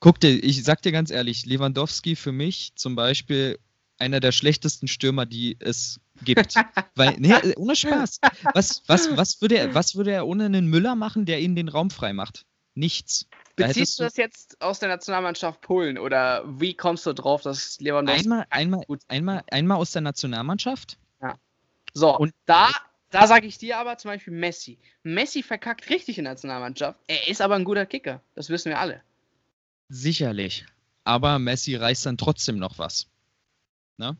Guck dir, ich sag dir ganz ehrlich, Lewandowski für mich zum Beispiel einer der schlechtesten Stürmer, die es gibt. Weil, nee, ohne Spaß. Was, was, was, würde er, was würde er ohne einen Müller machen, der ihnen den Raum frei macht? Nichts. Da Beziehst du das jetzt aus der Nationalmannschaft Polen oder wie kommst du drauf, dass Lewandowski. Einmal, einmal, einmal, einmal aus der Nationalmannschaft. Ja. So, und da da sage ich dir aber zum Beispiel Messi. Messi verkackt richtig in der Nationalmannschaft. Er ist aber ein guter Kicker. Das wissen wir alle. Sicherlich. Aber Messi reißt dann trotzdem noch was. Ne?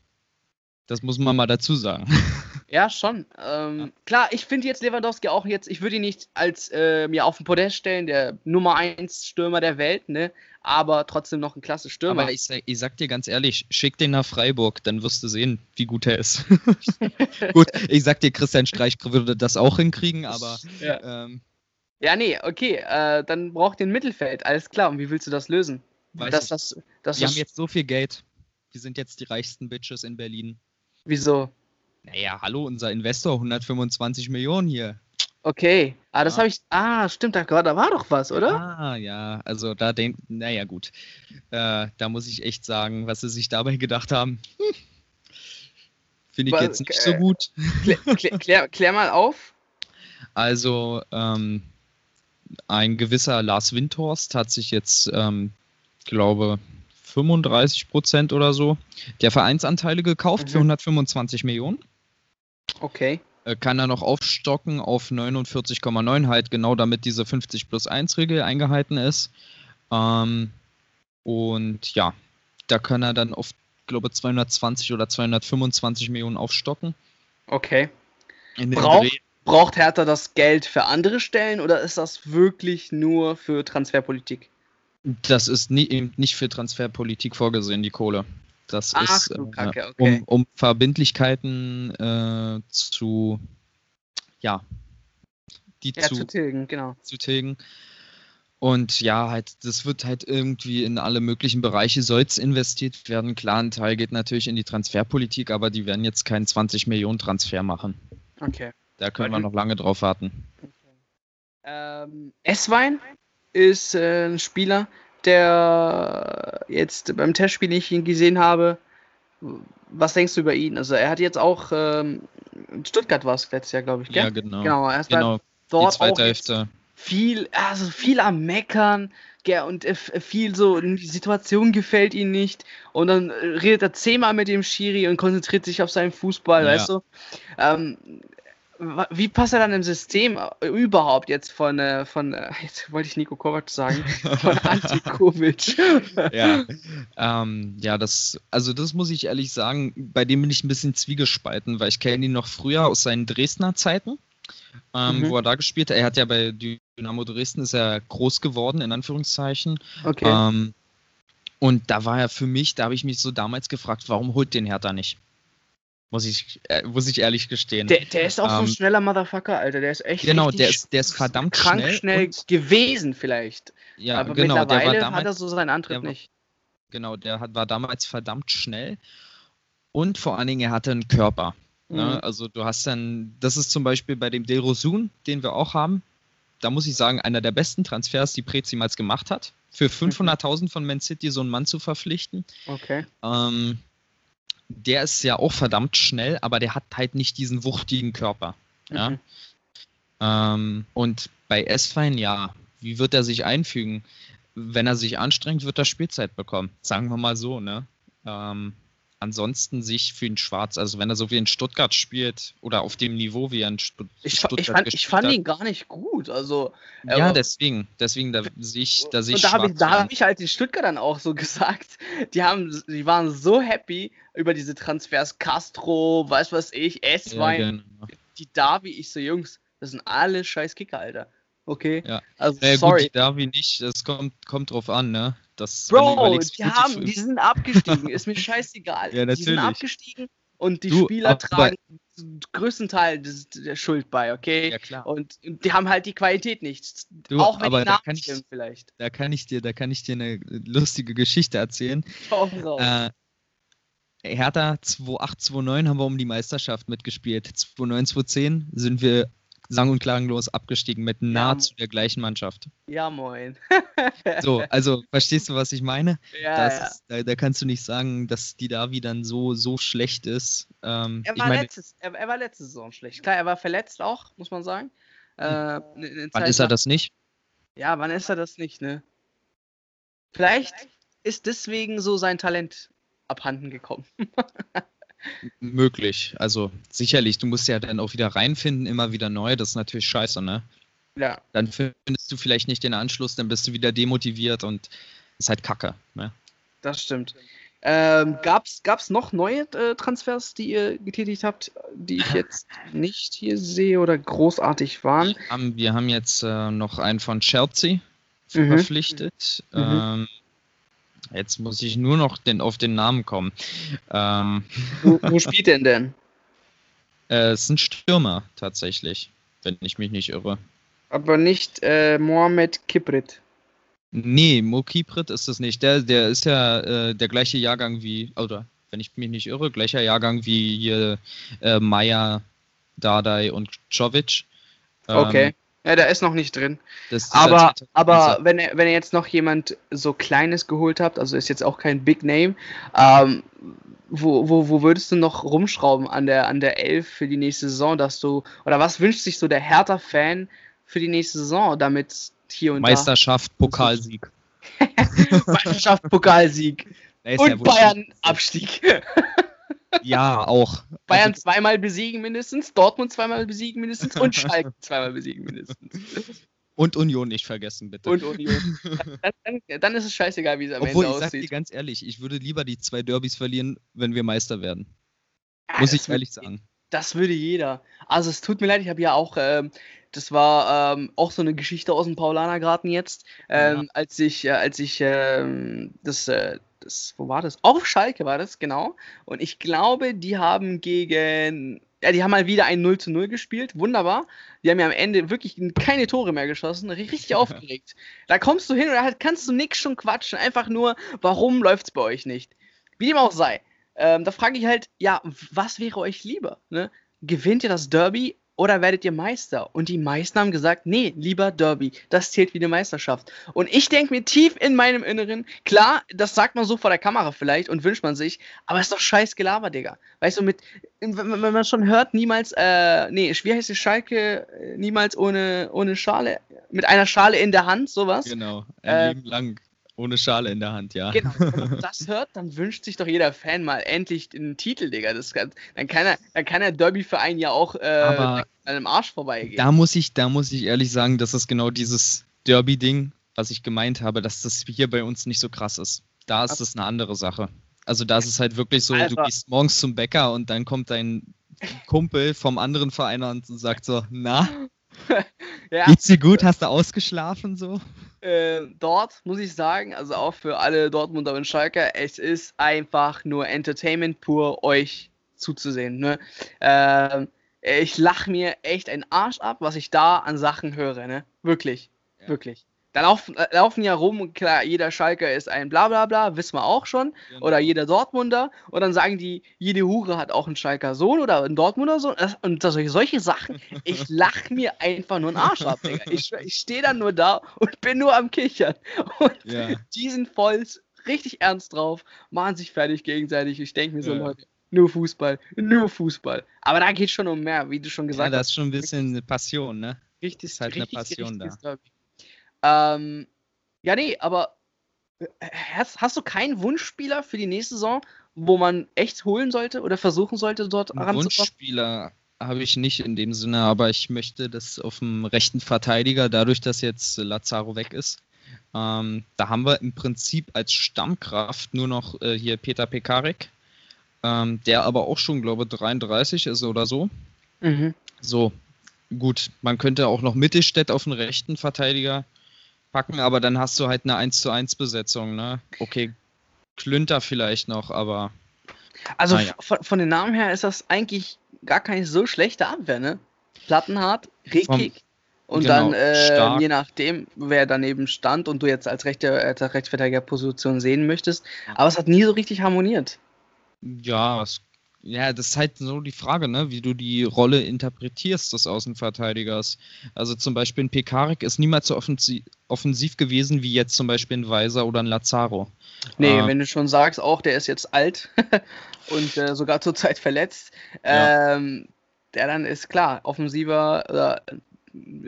Das muss man mal dazu sagen. Ja, schon. Ähm, ja. Klar, ich finde jetzt Lewandowski auch jetzt, ich würde ihn nicht als äh, mir auf den Podest stellen, der Nummer 1 Stürmer der Welt, ne? Aber trotzdem noch ein klasse Stürmer. Aber ich, ich sag dir ganz ehrlich, schick den nach Freiburg, dann wirst du sehen, wie gut er ist. gut, ich sag dir, Christian Streich würde das auch hinkriegen, aber. Ja, ähm, ja nee, okay. Äh, dann braucht ihr ein Mittelfeld, alles klar. Und wie willst du das lösen? Dass, das, das, wir haben jetzt so viel Geld. Wir sind jetzt die reichsten Bitches in Berlin. Wieso? Naja, hallo, unser Investor, 125 Millionen hier. Okay. Ah, das ja. habe ich. Ah, stimmt, da, da war doch was, oder? Ah, ja. Also da denkt. Naja, gut. Äh, da muss ich echt sagen, was sie sich dabei gedacht haben. Hm. Finde ich jetzt nicht äh, so gut. Klär, klär, klär, klär, mal auf. Also, ähm, ein gewisser Lars Windhorst hat sich jetzt, ähm, glaube 35 Prozent oder so der Vereinsanteile gekauft mhm. für 125 Millionen. Okay. Äh, kann er noch aufstocken auf 49,9 halt, genau damit diese 50 plus 1 Regel eingehalten ist. Ähm, und ja, da kann er dann auf, glaube 220 oder 225 Millionen aufstocken. Okay. Braucht, braucht Hertha das Geld für andere Stellen oder ist das wirklich nur für Transferpolitik? Das ist nie, eben nicht für Transferpolitik vorgesehen, die Kohle. Das Ach, ist, äh, Kacke, okay. um, um, Verbindlichkeiten äh, zu, ja, die ja, zu, zu tilgen, genau. Zu tilgen. Und ja, halt, das wird halt irgendwie in alle möglichen Bereiche soll es investiert werden. Klar, ein Teil geht natürlich in die Transferpolitik, aber die werden jetzt keinen 20 Millionen Transfer machen. Okay. Da können Weil wir noch lange drauf warten. Okay. Ähm, Esswein ist äh, ein Spieler, der jetzt beim Testspiel nicht ihn gesehen habe, was denkst du über ihn? Also er hat jetzt auch ähm, in Stuttgart war es letztes Jahr, glaube ich, gell? Ja, genau. Genau, er ist genau. dort auch viel, also viel am Meckern und viel so, die Situation gefällt ihm nicht und dann redet er zehnmal mit dem Schiri und konzentriert sich auf seinen Fußball, ja. weißt du? Ähm, wie passt er dann im System äh, überhaupt jetzt von, äh, von äh, jetzt wollte ich Nico Kovac sagen, von Antikovic? ja, ähm, ja, das, also das muss ich ehrlich sagen, bei dem bin ich ein bisschen zwiegespalten, weil ich kenne ihn noch früher aus seinen Dresdner Zeiten, ähm, mhm. wo er da gespielt hat. Er hat ja bei Dynamo Dresden ist er groß geworden, in Anführungszeichen. Okay. Ähm, und da war er für mich, da habe ich mich so damals gefragt, warum holt den Hertha nicht? Muss ich, äh, muss ich ehrlich gestehen. Der, der ist auch ähm, so ein ähm, schneller Motherfucker, Alter. Der ist echt. Genau, der ist, der ist verdammt krank schnell, schnell gewesen, vielleicht. Ja, Aber genau, mittlerweile damals, hat er so seinen Antritt war, nicht. Genau, der hat, war damals verdammt schnell. Und vor allen Dingen, er hatte einen Körper. Ne? Mhm. Ne? Also, du hast dann, das ist zum Beispiel bei dem Del Rosun, den wir auch haben. Da muss ich sagen, einer der besten Transfers, die Prez jemals gemacht hat. Für 500.000 mhm. von Man City so einen Mann zu verpflichten. Okay. Ähm, der ist ja auch verdammt schnell, aber der hat halt nicht diesen wuchtigen Körper. Ja. Mhm. Ähm, und bei Esfein, ja, wie wird er sich einfügen? Wenn er sich anstrengt, wird er Spielzeit bekommen. Sagen wir mal so, ne? Ähm, ansonsten sich für ihn schwarz, also wenn er so wie in Stuttgart spielt oder auf dem Niveau wie er in Stutt ich, Stuttgart ich fand, ich fand ihn gar nicht gut, also ja, deswegen, deswegen da sehe ich, da sehe ich da habe ich, da hab ich halt in Stuttgart dann auch so gesagt, die haben, die waren so happy über diese Transfers, Castro, weiß was ich, S-Wein, ja, genau. die Davi, ich so Jungs, das sind alle scheiß Kicker, Alter. Okay. Ja. Also, naja, sorry. Gut, die Davi nicht, das kommt, kommt drauf an, ne? Das, Bro, die, haben, die sind abgestiegen, ist mir scheißegal. ja, natürlich. Die sind abgestiegen und die du, Spieler tragen größtenteils der Schuld bei, okay? Ja, klar. Und die haben halt die Qualität nicht. Du, auch wenn aber die da kann ich, vielleicht. Da kann ich dir, da kann ich dir eine lustige Geschichte erzählen. Äh, Hertha 2-8-2-9 haben wir um die Meisterschaft mitgespielt. 2-9, 2-10 sind wir sang- und klanglos abgestiegen mit nahezu ja, der gleichen Mannschaft. Ja, moin. so, also verstehst du, was ich meine? Ja, das, ja. Da, da, kannst du nicht sagen, dass die Davi dann so, so schlecht ist. Ähm, er, war meine, letztes, er, er, war letzte Saison schlecht. Klar, er war verletzt auch, muss man sagen. Äh, wann ist er das nicht? Ja, wann ist er das nicht, ne? Vielleicht ist deswegen so sein Talent abhanden gekommen. möglich. Also sicherlich, du musst ja dann auch wieder reinfinden, immer wieder neu. Das ist natürlich scheiße, ne? Ja. Dann findest du vielleicht nicht den Anschluss, dann bist du wieder demotiviert und ist halt Kacke. Ne? Das stimmt. Ähm, gab's, gab's noch neue äh, Transfers, die ihr getätigt habt, die ich jetzt nicht hier sehe oder großartig waren? Wir haben, wir haben jetzt äh, noch einen von Chelsea mhm. verpflichtet. Mhm. Ähm, Jetzt muss ich nur noch den, auf den Namen kommen. Ähm, wo, wo spielt denn denn? äh, es ist ein Stürmer tatsächlich, wenn ich mich nicht irre. Aber nicht äh, Mohamed Kiprit. Nee, Mo Kiprit ist es nicht. Der, der ist ja äh, der gleiche Jahrgang wie, oder wenn ich mich nicht irre, gleicher Jahrgang wie hier äh, Maya, Dardai und Jovic. Ähm, okay. Ja, der ist noch nicht drin. aber aber wenn, ihr, wenn ihr jetzt noch jemand so Kleines geholt habt, also ist jetzt auch kein Big Name, ähm, wo, wo, wo würdest du noch rumschrauben an der, an der 11 für die nächste Saison, dass du, oder was wünscht sich so der Hertha-Fan für die nächste Saison, damit hier und Meisterschaft, da Pokalsieg. Meisterschaft, Pokalsieg. und Bayern-Abstieg. Ja, auch. Bayern also, zweimal besiegen mindestens, Dortmund zweimal besiegen mindestens und Schalke zweimal besiegen mindestens. Und Union nicht vergessen, bitte. Und Union. Dann, dann, dann ist es scheißegal, wie es am Obwohl, Ende aussieht. Ich sag dir ganz ehrlich, ich würde lieber die zwei Derbys verlieren, wenn wir Meister werden. Ja, Muss ich ehrlich sagen. Das würde jeder. Also es tut mir leid, ich habe ja auch, ähm, das war ähm, auch so eine Geschichte aus dem Paulanergarten jetzt, ähm, ja. als ich, äh, als ich ähm, das, äh, das, wo war das? Auf Schalke war das, genau. Und ich glaube, die haben gegen, ja, die haben mal wieder ein 0 zu 0 gespielt, wunderbar. Die haben ja am Ende wirklich keine Tore mehr geschossen, richtig aufgeregt. Da kommst du hin und da kannst du nix schon quatschen, einfach nur, warum läuft es bei euch nicht? Wie dem auch sei. Ähm, da frage ich halt, ja, was wäre euch lieber? Ne? Gewinnt ihr das Derby oder werdet ihr Meister? Und die meisten haben gesagt, nee, lieber Derby. Das zählt wie eine Meisterschaft. Und ich denke mir tief in meinem Inneren, klar, das sagt man so vor der Kamera vielleicht und wünscht man sich, aber ist doch scheiß Gelaber, Digga. Weißt du, mit, wenn, man schon hört, niemals, äh, nee, wie heißt die Schalke, niemals ohne, ohne Schale, mit einer Schale in der Hand, sowas. Genau, ein äh, Leben lang. Ohne Schale in der Hand, ja. Genau, wenn man das hört, dann wünscht sich doch jeder Fan mal endlich den Titel, Digga. Das kann, dann, kann er, dann kann der Derby-Verein ja auch äh, an einem Arsch vorbeigehen. Da muss, ich, da muss ich ehrlich sagen, dass das genau dieses Derby-Ding, was ich gemeint habe, dass das hier bei uns nicht so krass ist. Da ist es eine andere Sache. Also da ist es halt wirklich so, Alter. du gehst morgens zum Bäcker und dann kommt dein Kumpel vom anderen Verein und sagt so, na, ja. geht's dir gut, hast du ausgeschlafen so? Äh, dort muss ich sagen, also auch für alle Dortmunder und Schalker, es ist einfach nur Entertainment pur, euch zuzusehen. Ne? Äh, ich lache mir echt einen Arsch ab, was ich da an Sachen höre. Ne? Wirklich, ja. wirklich. Da laufen, äh, laufen ja rum, klar, jeder Schalker ist ein Blablabla, wissen wir auch schon. Genau. Oder jeder Dortmunder. Und dann sagen die, jede Hure hat auch einen Schalker Sohn oder einen Dortmunder Sohn. Und solche, solche Sachen, ich lache mir einfach nur einen Arsch ab, Digga. Ich, ich stehe dann nur da und bin nur am Kichern. Und ja. die sind voll richtig ernst drauf, machen sich fertig gegenseitig. Ich denke mir so, ja. Leute, nur Fußball, nur Fußball. Aber da geht es schon um mehr, wie du schon gesagt hast. Ja, das ist schon ein bisschen Passion, ne? Richtig, ist halt richtig, eine Passion richtig, da. Ähm, ja, nee, aber äh, hast, hast du keinen Wunschspieler für die nächste Saison, wo man echt holen sollte oder versuchen sollte, dort ranzukommen? Wunschspieler habe ich nicht in dem Sinne, aber ich möchte, dass auf dem rechten Verteidiger, dadurch, dass jetzt Lazaro weg ist, ähm, da haben wir im Prinzip als Stammkraft nur noch äh, hier Peter Pekarik, ähm, der aber auch schon, glaube ich, 33 ist oder so. Mhm. So, gut, man könnte auch noch Mittelstädt auf den rechten Verteidiger packen, aber dann hast du halt eine 1 zu 1 Besetzung, ne? Okay, Klünter vielleicht noch, aber. Also ja. von, von, den Namen her ist das eigentlich gar keine so schlechte Abwehr, ne? Plattenhart, Rekik und genau, dann äh, je nachdem, wer daneben stand und du jetzt als rechte äh, Rechtsverteidigerposition sehen möchtest. Aber es hat nie so richtig harmoniert. Ja, es ja, das ist halt so die Frage, ne, wie du die Rolle interpretierst des Außenverteidigers. Also zum Beispiel ein Pekarik ist niemals so offensiv, offensiv gewesen wie jetzt zum Beispiel ein Weiser oder ein Lazaro. Nee, äh, wenn du schon sagst, auch der ist jetzt alt und äh, sogar zurzeit verletzt, ja. ähm, der dann ist klar, offensiver oder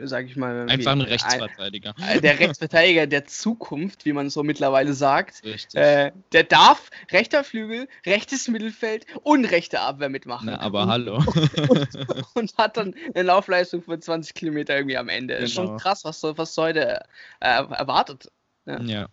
sag ich mal. Einfach ein Rechtsverteidiger. Ein, der Rechtsverteidiger der Zukunft, wie man so mittlerweile sagt. Richtig. Äh, der darf rechter Flügel, rechtes Mittelfeld und rechte Abwehr mitmachen. Na, aber und, hallo. Und, und, hat dann eine Laufleistung von 20 Kilometer irgendwie am Ende. Genau. Ist schon genau. krass, was, was heute äh, erwartet. Ja. ja.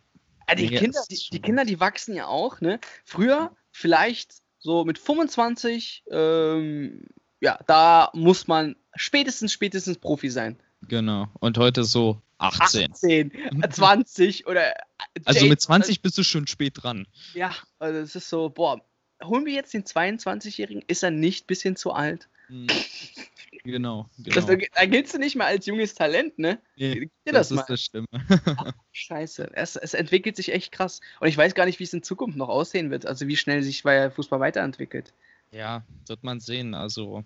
die, nee, Kinder, die, die, Kinder, die wachsen ja auch. Ne? Früher vielleicht so mit 25 ähm, ja, da muss man spätestens, spätestens Profi sein. Genau. Und heute so 18. 18, 20 oder. Also mit 20 bist du schon spät dran. Ja, also es ist so, boah, holen wir jetzt den 22-Jährigen, ist er nicht ein bisschen zu alt? Genau, genau. Das, da giltst du nicht mal als junges Talent, ne? Nee, das, das ist das Stimme. Ach, scheiße, es, es, entwickelt sich echt krass. Und ich weiß gar nicht, wie es in Zukunft noch aussehen wird, also wie schnell sich Fußball weiterentwickelt. Ja, wird man sehen. Also,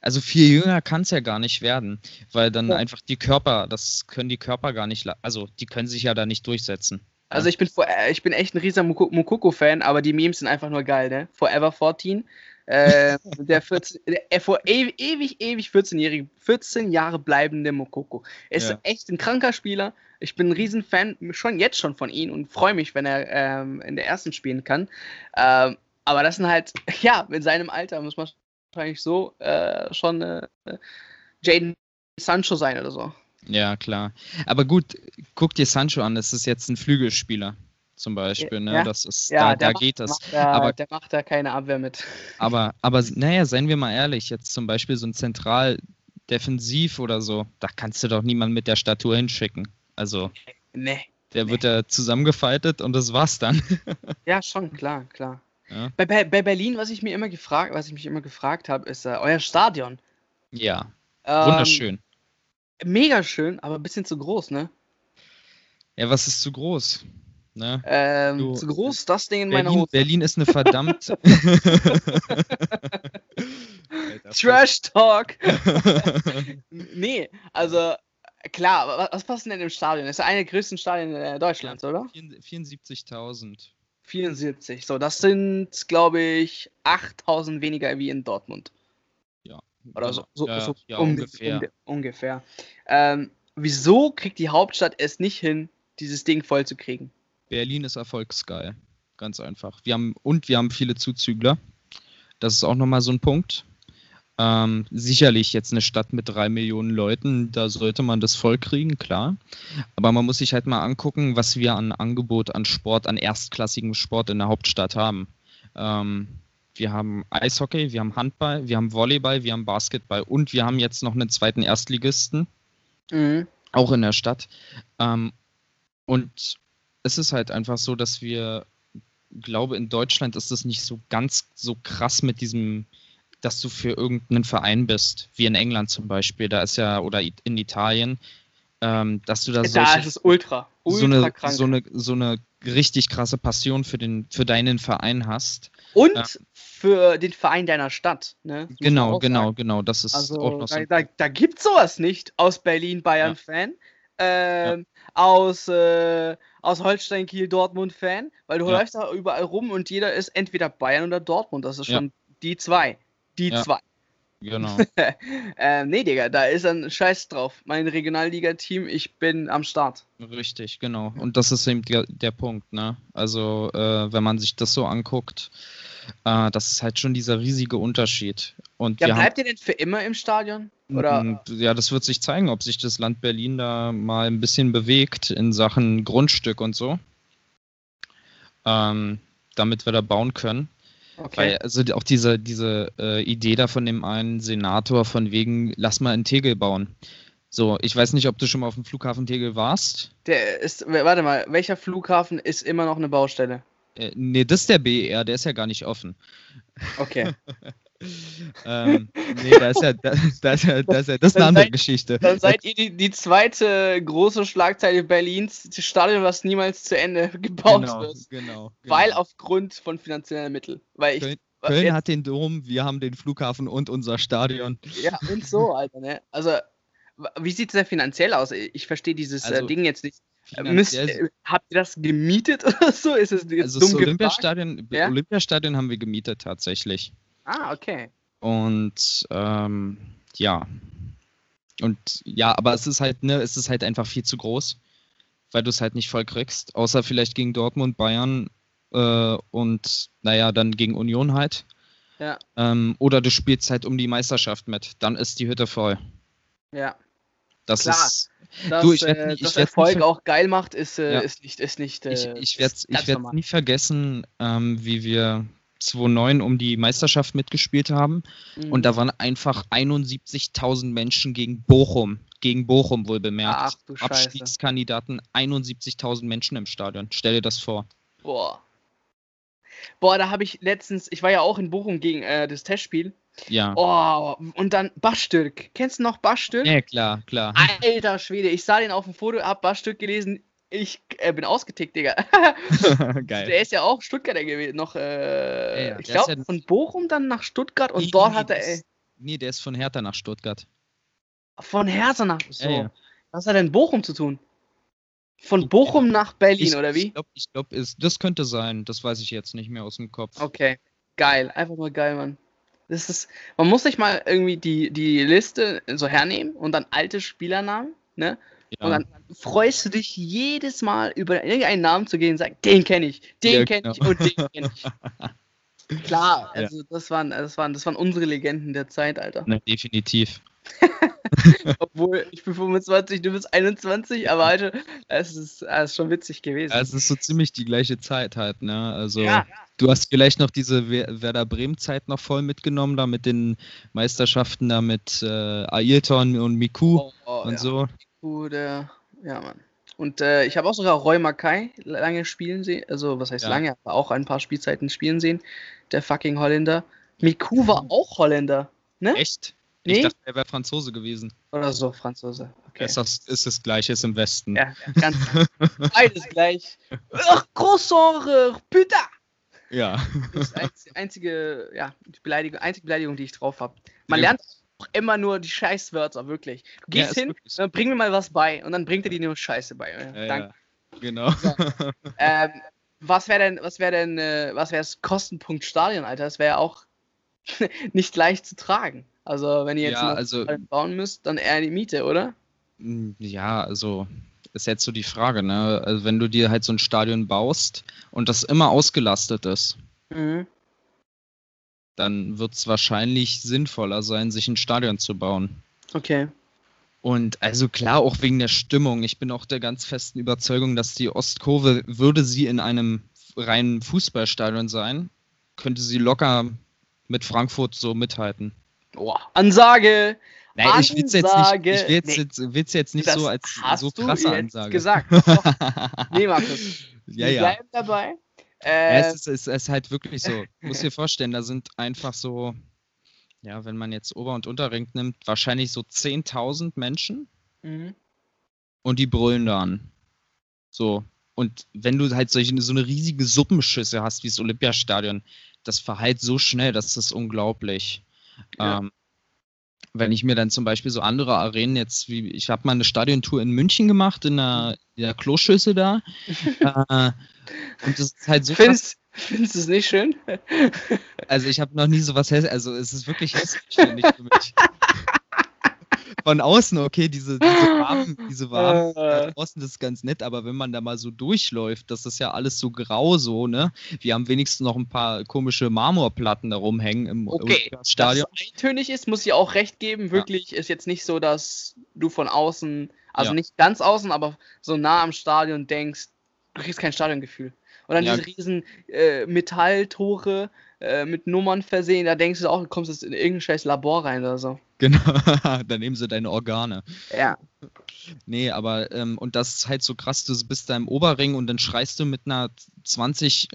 also viel jünger kann es ja gar nicht werden, weil dann ja. einfach die Körper, das können die Körper gar nicht, also die können sich ja da nicht durchsetzen. Also ich bin, äh, ich bin echt ein riesiger Mukoko-Fan, aber die Memes sind einfach nur geil, ne? Forever 14. Äh, der, 14, der vor ewig, ewig, ewig 14-jährige, 14 Jahre bleibende Mokoko. Er ist ja. echt ein kranker Spieler. Ich bin ein Riesenfan, schon jetzt schon von ihm und freue mich, wenn er ähm, in der ersten spielen kann. Ähm, aber das sind halt, ja, mit seinem Alter muss man wahrscheinlich so äh, schon äh, Jaden Sancho sein oder so. Ja, klar. Aber gut, guck dir Sancho an, das ist jetzt ein Flügelspieler zum Beispiel, ne? Ja, das ist, ja, da, da macht, geht das. Da, aber, der macht da keine Abwehr mit. Aber, aber, naja, seien wir mal ehrlich, jetzt zum Beispiel so ein Zentral defensiv oder so, da kannst du doch niemanden mit der Statur hinschicken. Also. Nee. Der nee. wird da zusammengefaltet und das war's dann. ja, schon, klar, klar. Ja. Bei, bei, bei, Berlin, was ich mir immer gefragt, was ich mich immer gefragt habe, ist äh, euer Stadion. Ja. Ähm, Wunderschön. Mega schön, aber ein bisschen zu groß, ne? Ja, was ist zu groß? Ne? Ähm, du, zu groß, das Ding in Berlin, meiner Hose. Berlin ist eine verdammt. Trash Talk. nee, also klar, was passt denn im Stadion? Das ist eine der größten Stadien äh, Deutschlands, ja, oder? 74.000. 74, so, das sind, glaube ich, 8000 weniger wie in Dortmund. Ja. Oder so, so, ja, so ja, ungefähr. Um, ungefähr. Ähm, wieso kriegt die Hauptstadt es nicht hin, dieses Ding voll zu kriegen? Berlin ist erfolgsgeil. Ganz einfach. Wir haben, und wir haben viele Zuzügler. Das ist auch nochmal so ein Punkt. Ähm, sicherlich jetzt eine Stadt mit drei Millionen Leuten, da sollte man das voll kriegen, klar. Aber man muss sich halt mal angucken, was wir an Angebot an Sport, an erstklassigem Sport in der Hauptstadt haben. Ähm, wir haben Eishockey, wir haben Handball, wir haben Volleyball, wir haben Basketball und wir haben jetzt noch einen zweiten Erstligisten, Mhm. auch in der Stadt. Ähm, und es ist halt einfach so, dass wir, glaube in Deutschland ist es nicht so ganz so krass mit diesem, dass du für irgendeinen Verein bist, wie in England zum Beispiel. Da ist ja, oder in Italien, ähm, dass du da, Da solche, ist es ultra, ultra so, eine, krank. so, eine, so eine richtig krasse Passion für, den, für deinen Verein hast. Und ja. für den Verein deiner Stadt. Ne? Genau, auch genau, sagen. genau. Das ist auch Also noch so. da, da, da gibt sowas nicht aus Berlin Bayern-Fan, ähm, aus, äh, aus Holstein Kiel Dortmund-Fan, weil du Ja. läufst da überall rum und jeder ist entweder Bayern oder Dortmund. Das ist Ja. schon die zwei. Die Ja. zwei. Genau. ähm, nee, Digga, da ist ein Scheiß drauf. Mein Regionalliga-Team, ich bin am Start. Richtig, genau. Und das ist eben der, der Punkt, ne? Also, äh, wenn man sich das so anguckt, äh, das ist halt schon dieser riesige Unterschied. Und Ja, bleibt ihr denn für immer im Stadion? haben, Oder? ja, das wird sich zeigen, ob sich das Land Berlin da mal ein bisschen bewegt in Sachen Grundstück und so. Ähm, damit wir da bauen können. Okay. Weil, also auch diese, diese äh, Idee da von dem einen Senator von wegen, lass mal in Tegel bauen. So, ich weiß nicht, ob du schon mal auf dem Flughafen Tegel warst. Der ist, warte mal, welcher Flughafen ist immer noch eine Baustelle? Äh, nee, das ist der BER, der ist ja gar nicht offen. Okay. ähm, nee, da ist ja, da, da ist ja, da ist ja, das ist eine andere seid- Geschichte. Dann seid ihr die, die zweite große Schlagzeile Berlins, das Stadion, was niemals zu Ende gebaut genau, wird. genau, Weil genau. aufgrund von finanziellen Mitteln. Weil ich. Köln, Köln jetzt- hat den Dom, wir haben den Flughafen und unser Stadion. Ja, und so, Alter, ne? Also, wie sieht es denn finanziell aus? Ich verstehe dieses äh, Also, Ding jetzt nicht. Äh, Müsst, äh, habt ihr das gemietet oder so? Ist es jetzt also dumm das? Olympiastadion, Ja? Olympiastadion haben wir gemietet tatsächlich. Ah, okay. Und ähm, ja. Und ja, aber es ist halt, ne, es ist halt einfach viel zu groß, weil du es halt nicht voll kriegst. Außer vielleicht gegen Dortmund, Bayern äh, und naja, dann gegen Union halt. Ja, Ähm, oder du spielst halt um die Meisterschaft mit. Dann ist die Hütte voll. ja. Das Klar. ist. Dass, Du, ich werd äh, ich dass Erfolg auch geil macht, ist, äh, Ja. ist nicht, ist nicht. Äh, Ich, ich werde nie vergessen, ähm, wie wir 2009 um die Meisterschaft mitgespielt haben. Mhm. Und da waren einfach 71.000 Menschen gegen Bochum. Gegen Bochum wohl bemerkt. Ach du. Abstiegskandidaten, 71.000 Menschen im Stadion. Stell dir das vor. Boah. Boah, da habe ich letztens, ich war ja auch in Bochum gegen äh, das Testspiel. Ja. Oh, und dann Bastürk. Kennst du noch Bastürk? Ja, klar, klar. Alter Schwede, ich sah den auf dem Foto, hab Bastürk gelesen. Ich äh, bin ausgetickt, Digga. Geil. Der ist ja auch Stuttgarter gewesen. Noch, äh, Ja, ja, ich glaube, ja- von Bochum dann nach Stuttgart und Nee, dort nee, hat er ist- Nee, der ist von Hertha nach Stuttgart. von Hertha nach. So. Was hat denn Bochum zu tun? Von Bochum nach Berlin, Ich, oder wie? Ich glaube, ich glaub, das könnte sein. Das weiß ich jetzt nicht mehr aus dem Kopf. Okay, geil, einfach nur geil, Mann. Das ist, man muss sich mal irgendwie die, die Liste so hernehmen und dann alte Spielernamen, ne? Ja. Und dann freust du dich jedes Mal über irgendeinen Namen zu gehen und sagen, den kenne ich, den Ja, kenne ich genau. und den kenne ich. Klar, Ja. also das waren, das waren, das waren unsere Legenden der Zeit, Alter. Ne, definitiv. Obwohl ich bin 25, du bist 21, aber Alter, es ist, es ist schon witzig gewesen. Ja, es ist so ziemlich die gleiche Zeit halt, ne? Also Ja. du hast vielleicht noch diese Wer- Werder Bremen-Zeit noch voll mitgenommen, da mit den Meisterschaften da mit äh, Ailton und Miku Oh, oh, und ja. so. Gute, ja, Mann. Und äh, ich habe auch sogar Roy Mackay lange spielen sehen. Also, was heißt Ja. lange? Aber auch ein paar Spielzeiten spielen sehen. Der fucking Holländer. Miku war auch Holländer. Ne? Echt? Nee? Ich dachte, er wäre Franzose gewesen. Oder so, Franzose. Okay. Ist, das, ist das gleiche, ist im Westen. Ja, ganz beides gleich. Ach, Croissant, putain! Ja. Das ist die einzige, ja, die Beleidigung, einzige Beleidigung, die ich drauf habe. Man lernt immer nur die Scheißwörter, wirklich. Du gehst ja, hin, so. bring mir mal was bei und dann bringt er dir nur Scheiße bei. Ja, Danke. Genau. So. ähm, was wäre denn, was wäre denn, äh, was wäre das Kostenpunkt Stadion, Alter? Das wäre ja auch nicht leicht zu tragen. Also, wenn ihr jetzt ja, also, bauen müsst, dann eher die Miete, oder? Hm, ja, also ist jetzt so die Frage, ne? Also wenn du dir halt so ein Stadion baust und das immer ausgelastet ist, mhm. Dann wird es wahrscheinlich sinnvoller sein, sich ein Stadion zu bauen. Okay. Und also klar, auch wegen der Stimmung. Ich bin auch der ganz festen Überzeugung, dass die Ostkurve, würde sie in einem reinen Fußballstadion sein, könnte sie locker mit Frankfurt so mithalten. Boah. Ansage! Nein, ich will es jetzt nicht, ich will's nee, jetzt, will's jetzt nicht so als so krasse Ansage. gesagt. nee, Markus. Ja, Wir ja. bleiben dabei. Äh, ja, es, ist, es ist halt wirklich so. Du musst dir vorstellen, da sind einfach so, ja, wenn man jetzt Ober- und Unterring nimmt, wahrscheinlich so 10.000 Menschen. Mhm. Und die brüllen dann. So. Und wenn du halt solche, so eine riesige Suppenschüsse hast wie das Olympiastadion, das verheilt so schnell, das ist unglaublich. Ja. Ähm, wenn ich mir dann zum Beispiel so andere Arenen jetzt, wie ich habe mal eine Stadiontour in München gemacht, in der, in der Kloschüssel da. äh, und das ist halt so. Findest, findest du es nicht schön? also ich habe noch nie sowas hässlich, also es ist wirklich hässlich, für mich von außen, okay, diese, diese warmen, diese warmen äh. draußen, das ist ganz nett, aber wenn man da mal so durchläuft, das ist ja alles so grau so, ne? Wir haben wenigstens noch ein paar komische Marmorplatten da rumhängen im okay, Stadion. Dass es eintönig ist, muss ich auch recht geben. Wirklich ja. ist jetzt nicht so, dass du von außen, also ja. nicht ganz außen, aber so nah am Stadion denkst, du kriegst kein Stadiongefühl. Und dann ja. diese riesen äh, Metalltore äh, mit Nummern versehen, da denkst du auch, du kommst jetzt in irgendein scheiß Labor rein oder so. Genau, dann nehmen sie deine Organe. Ja. Nee, aber, ähm, und das ist halt so krass, du bist da im Oberring und dann schreist du mit einer 20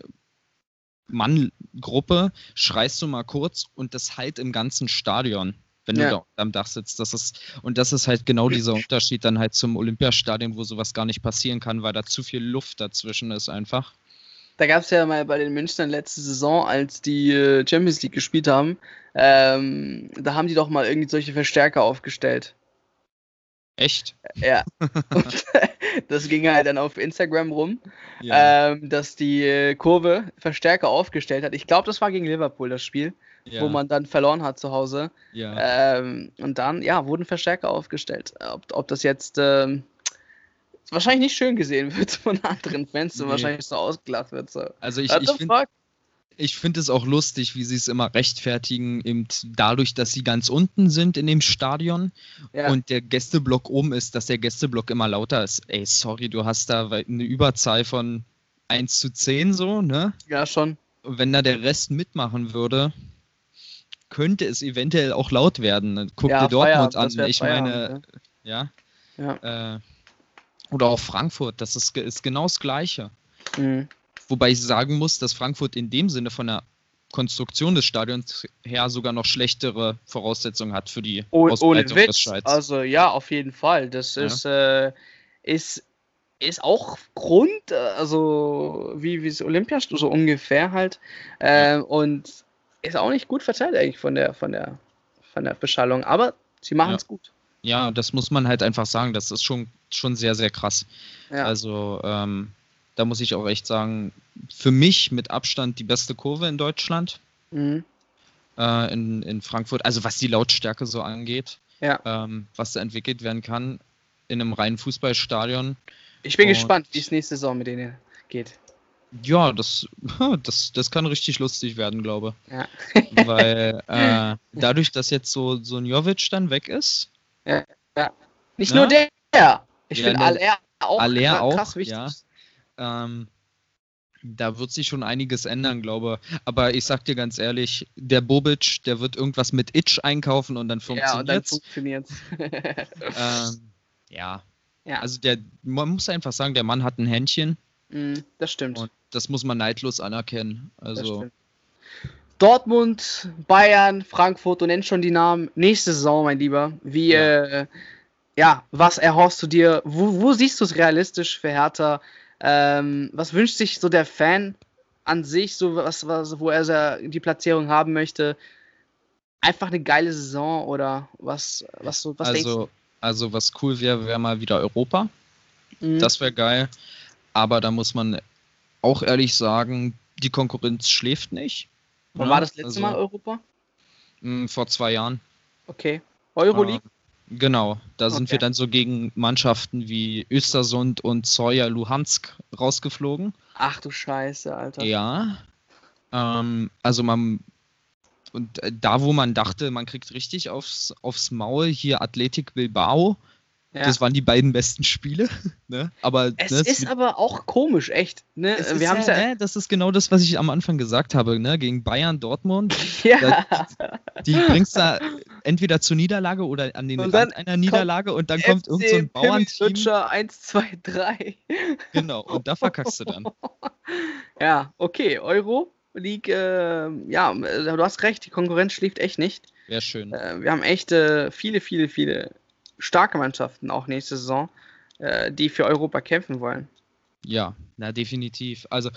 Mann-Gruppe, schreist du mal kurz und das halt im ganzen Stadion wenn ja. du da am Dach sitzt. Das ist, und das ist halt genau dieser Unterschied dann halt zum Olympiastadion, wo sowas gar nicht passieren kann, weil da zu viel Luft dazwischen ist einfach. Da gab es ja mal bei den Münchnern letzte Saison, als die äh, Champions League gespielt haben, ähm, da haben die doch mal irgendwie solche Verstärker aufgestellt. Echt? Ja. Und das ging halt dann auf Instagram rum, ja. ähm, dass die äh, Kurve Verstärker aufgestellt hat. Ich glaube, das war gegen Liverpool das Spiel, ja. wo man dann verloren hat zu Hause. Ja. Ähm, und dann, ja, wurden Verstärker aufgestellt. Ob, ob das jetzt ähm, wahrscheinlich nicht schön gesehen wird von anderen Fans und nee. wahrscheinlich so ausgelacht wird. So. Also ich, ich finde ich finde es auch lustig, wie sie es immer rechtfertigen, eben dadurch, dass sie ganz unten sind in dem Stadion ja. und der Gästeblock oben ist, dass der Gästeblock immer lauter ist. Ey, sorry, du hast da eine Überzahl von 1 zu 10 so, ne? Ja, schon. Und wenn da der Rest mitmachen würde, könnte es eventuell auch laut werden. Guck ja, dir Dortmund an. Ich meine, ja. ja. Äh, oder auch Frankfurt, das ist, ist genau das Gleiche. Mhm. Wobei ich sagen muss, dass Frankfurt in dem Sinne von der Konstruktion des Stadions her sogar noch schlechtere Voraussetzungen hat für die oh, Ausbreitung Witz. des Scheids. Also ja, auf jeden Fall. Das ja. ist, äh, ist, ist auch Grund, äh, also wie, wie es Olympiastadion so ungefähr halt. Äh, ja. Und ist auch nicht gut verteilt eigentlich von der, von der, von der Beschallung. Aber sie machen es ja. gut. Ja, das muss man halt einfach sagen. Das ist schon, schon sehr, sehr krass. Ja. Also, ähm, da muss ich auch echt sagen, für mich mit Abstand die beste Kurve in Deutschland. Mhm. Äh, in, in Frankfurt. Also, was die Lautstärke so angeht. Ja. Ähm, was da entwickelt werden kann in einem reinen Fußballstadion. Ich bin Und, gespannt, wie es nächste Saison mit denen geht. Ja, das, das, das kann richtig lustig werden, glaube ich. Ja. Weil äh, dadurch, dass jetzt so, so ein Jovic dann weg ist, ja, ja. Nicht ja? nur der. Ich ja, finde Aller auch Aller auch, krass wichtig. Ja. Ähm, da wird sich schon einiges ändern, glaube ich. Aber ich sag dir ganz ehrlich, der Bobic, der wird irgendwas mit Itch einkaufen und dann funktioniert Ja, ähm, ja. ja. Also der, man muss einfach sagen, der Mann hat ein Händchen. Mm, das stimmt. Und das muss man neidlos anerkennen. Also Dortmund, Bayern, Frankfurt, du nennst schon die Namen. Nächste Saison, mein Lieber. Wie, ja, äh, ja was erhoffst du dir? Wo, wo siehst du es realistisch für Hertha? Ähm, was wünscht sich so der Fan an sich, so was, was wo er die Platzierung haben möchte, einfach eine geile Saison oder was, was, so, was also, Also, was cool wäre, wäre mal wieder Europa. Mhm. Das wäre geil. Aber da muss man auch ehrlich sagen, die Konkurrenz schläft nicht. Wann ja, war das letzte also, Mal Europa? Mh, vor zwei Jahren. Okay. Euroleague? Genau. Da okay. sind wir dann so gegen Mannschaften wie Östersund und Zoya Luhansk rausgeflogen. Ach du Scheiße, Alter. Ja. Ähm, also man und äh, da, wo man dachte, man kriegt richtig aufs, aufs Maul, hier Athletik Bilbao, ja. Das waren die beiden besten Spiele. Ne? Aber, es ne, ist aber auch komisch, echt. Ne? Wir haben ja, ja, das ist genau das, was ich am Anfang gesagt habe, ne? gegen Bayern, Dortmund. Ja. Da, die bringst du entweder zur Niederlage oder an den Rand einer Niederlage und dann kommt irgend so ein Bauernteam. 1, 2, 3. Genau, und da verkackst du dann. Ja, okay, Euro. League, äh, ja, du hast recht, die Konkurrenz schläft echt nicht. Wäre schön. Äh, wir haben echt äh, viele, viele, viele starke Mannschaften auch nächste Saison, äh, die für Europa kämpfen wollen. Ja, na definitiv. Also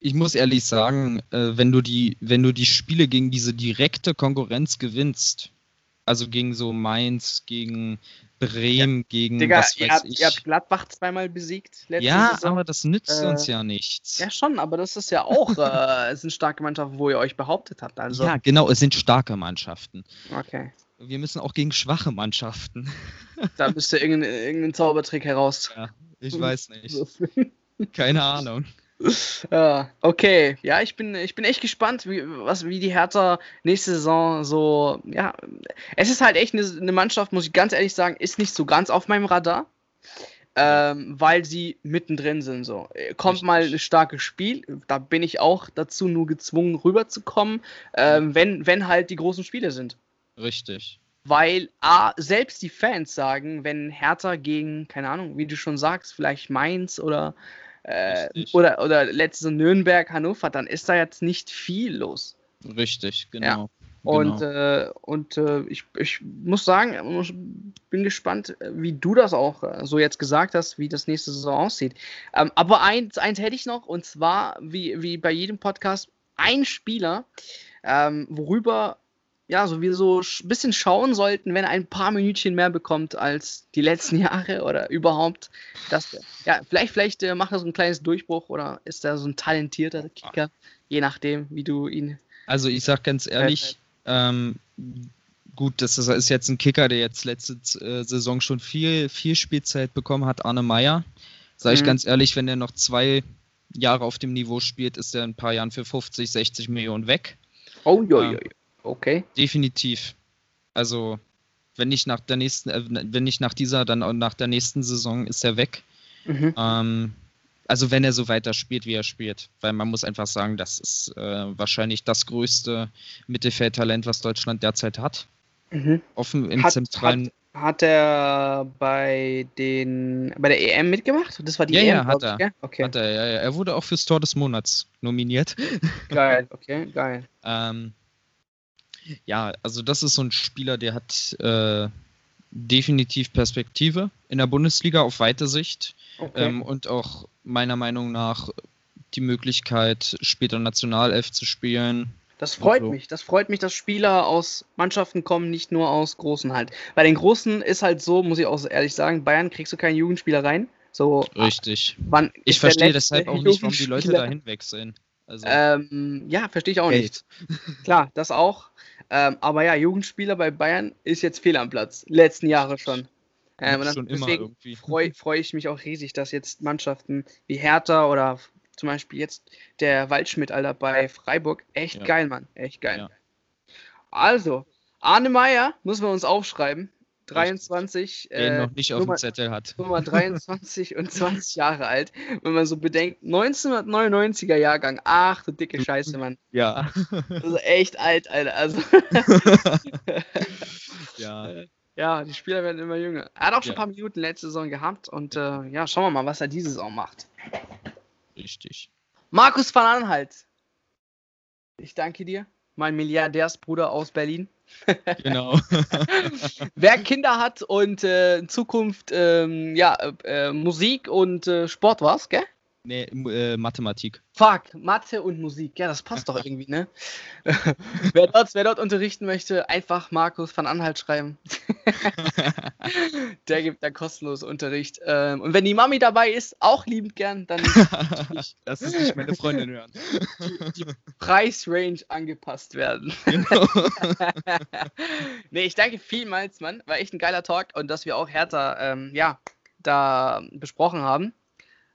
ich muss ehrlich sagen, äh, wenn du die, wenn du die Spiele gegen diese direkte Konkurrenz gewinnst, also gegen so Mainz, gegen Bremen, ja. gegen Digga, was weiß ihr habt, ich. Ihr habt Gladbach zweimal besiegt. ja, Saison. aber das nützt äh, uns ja nichts. Ja, schon, aber das ist ja auch, äh, es sind starke Mannschaften, wo ihr euch behauptet habt. Also. Ja, genau, es sind starke Mannschaften. Okay. Wir müssen auch gegen schwache Mannschaften. Da müsste irgendein, irgendein Zaubertrick heraus. Ja, ich weiß nicht. Keine Ahnung. Ja, okay. Ja, ich bin, ich bin echt gespannt, wie, was, wie die Hertha nächste Saison so. Ja, es ist halt echt eine, eine Mannschaft, muss ich ganz ehrlich sagen, ist nicht so ganz auf meinem Radar. Ähm, weil sie mittendrin sind. So. Kommt Richtig. mal ein starkes Spiel, da bin ich auch dazu nur gezwungen, rüberzukommen, ähm, wenn, wenn halt die großen Spiele sind. Richtig. Weil A, selbst die Fans sagen, wenn Hertha gegen, keine Ahnung, wie du schon sagst, vielleicht Mainz oder, äh, oder, oder letzte Nürnberg, Hannover, dann ist da jetzt nicht viel los. Richtig, genau. Ja. Und, genau. äh, und äh, ich, ich muss sagen, ich bin gespannt, wie du das auch äh, so jetzt gesagt hast, wie das nächste Saison aussieht. Ähm, aber eins, eins hätte ich noch, und zwar, wie, wie bei jedem Podcast, ein Spieler, ähm, worüber ja, so wie so ein bisschen schauen sollten, wenn er ein paar Minütchen mehr bekommt als die letzten Jahre oder überhaupt. Das, ja, vielleicht, vielleicht äh, macht er so ein kleines Durchbruch oder ist er so ein talentierter Kicker, je nachdem, wie du ihn. Also ich sag ganz ehrlich, ähm, gut, das ist, jetzt ein Kicker, der jetzt letzte äh, Saison schon viel, viel Spielzeit bekommen hat, Arne Meyer. Sag ich mhm. ganz ehrlich, wenn er noch zwei Jahre auf dem Niveau spielt, ist er in ein paar Jahren für 50, 60 Millionen weg. Oh, jo, jo, jo. Okay. Definitiv. Also, wenn nicht nach der nächsten, äh, wenn nicht nach dieser, dann auch nach der nächsten Saison ist er weg. Mhm. Ähm, also wenn er so weiter spielt, wie er spielt. Weil man muss einfach sagen, das ist äh, wahrscheinlich das größte Mittelfeldtalent, was Deutschland derzeit hat. Mhm. Offen im hat, zentralen. Hat, hat, er bei den bei der EM mitgemacht? Das war die ja, EM, ja, hat er. Ich, okay. Hat er, ja, ja. Er wurde auch fürs Tor des Monats nominiert. Geil, okay, geil. ähm, ja, also das ist so ein Spieler, der hat äh, definitiv Perspektive in der Bundesliga auf weite Sicht okay. ähm, und auch meiner Meinung nach die Möglichkeit, später Nationalelf zu spielen. Das freut so. mich. Das freut mich, dass Spieler aus Mannschaften kommen, nicht nur aus Großen halt. Bei den Großen ist halt so, muss ich auch ehrlich sagen, Bayern kriegst du keinen Jugendspieler rein. So, Richtig. ich verstehe deshalb auch nicht, warum die Leute dahin wechseln. Also, ähm, ja, verstehe ich auch Geld. nicht. Klar, das auch. Ähm, aber ja, Jugendspieler bei Bayern ist jetzt fehl am Platz. Letzten Jahre schon. Ähm, und schon deswegen freue freu ich mich auch riesig, dass jetzt Mannschaften wie Hertha oder zum Beispiel jetzt der Waldschmidt, Alter, bei Freiburg. Echt ja. geil, Mann. Echt geil. Ja. Also, Arne Meyer müssen wir uns aufschreiben. 23. Den äh, noch nicht auf Nummer, dem Zettel hat. Nummer 23 und 20 Jahre alt. Wenn man so bedenkt, 1999er Jahrgang. Ach, du dicke Scheiße, Mann. Ja. Also echt alt, Alter. Also. ja. Ja, die Spieler werden immer jünger. Er hat auch schon ja. ein paar Minuten letzte Saison gehabt und äh, ja, schauen wir mal, was er diese Saison macht. Richtig. Markus van Anhalt. Ich danke dir, mein Milliardärsbruder aus Berlin. Genau. Wer Kinder hat und äh, in Zukunft ähm, ja, äh, Musik und äh, Sport war's, gell? Nee, äh, Mathematik. Fuck, Mathe und Musik. Ja, das passt doch irgendwie, ne? wer, dort, wer dort unterrichten möchte, einfach Markus van Anhalt schreiben. Der gibt da kostenlos Unterricht. Ähm, und wenn die Mami dabei ist, auch liebend gern, dann. Lass es nicht meine Freundin hören. Die, die Preisrange angepasst werden. Genau. nee, ich danke vielmals, Mann. War echt ein geiler Talk und dass wir auch Hertha, ähm, ja, da besprochen haben.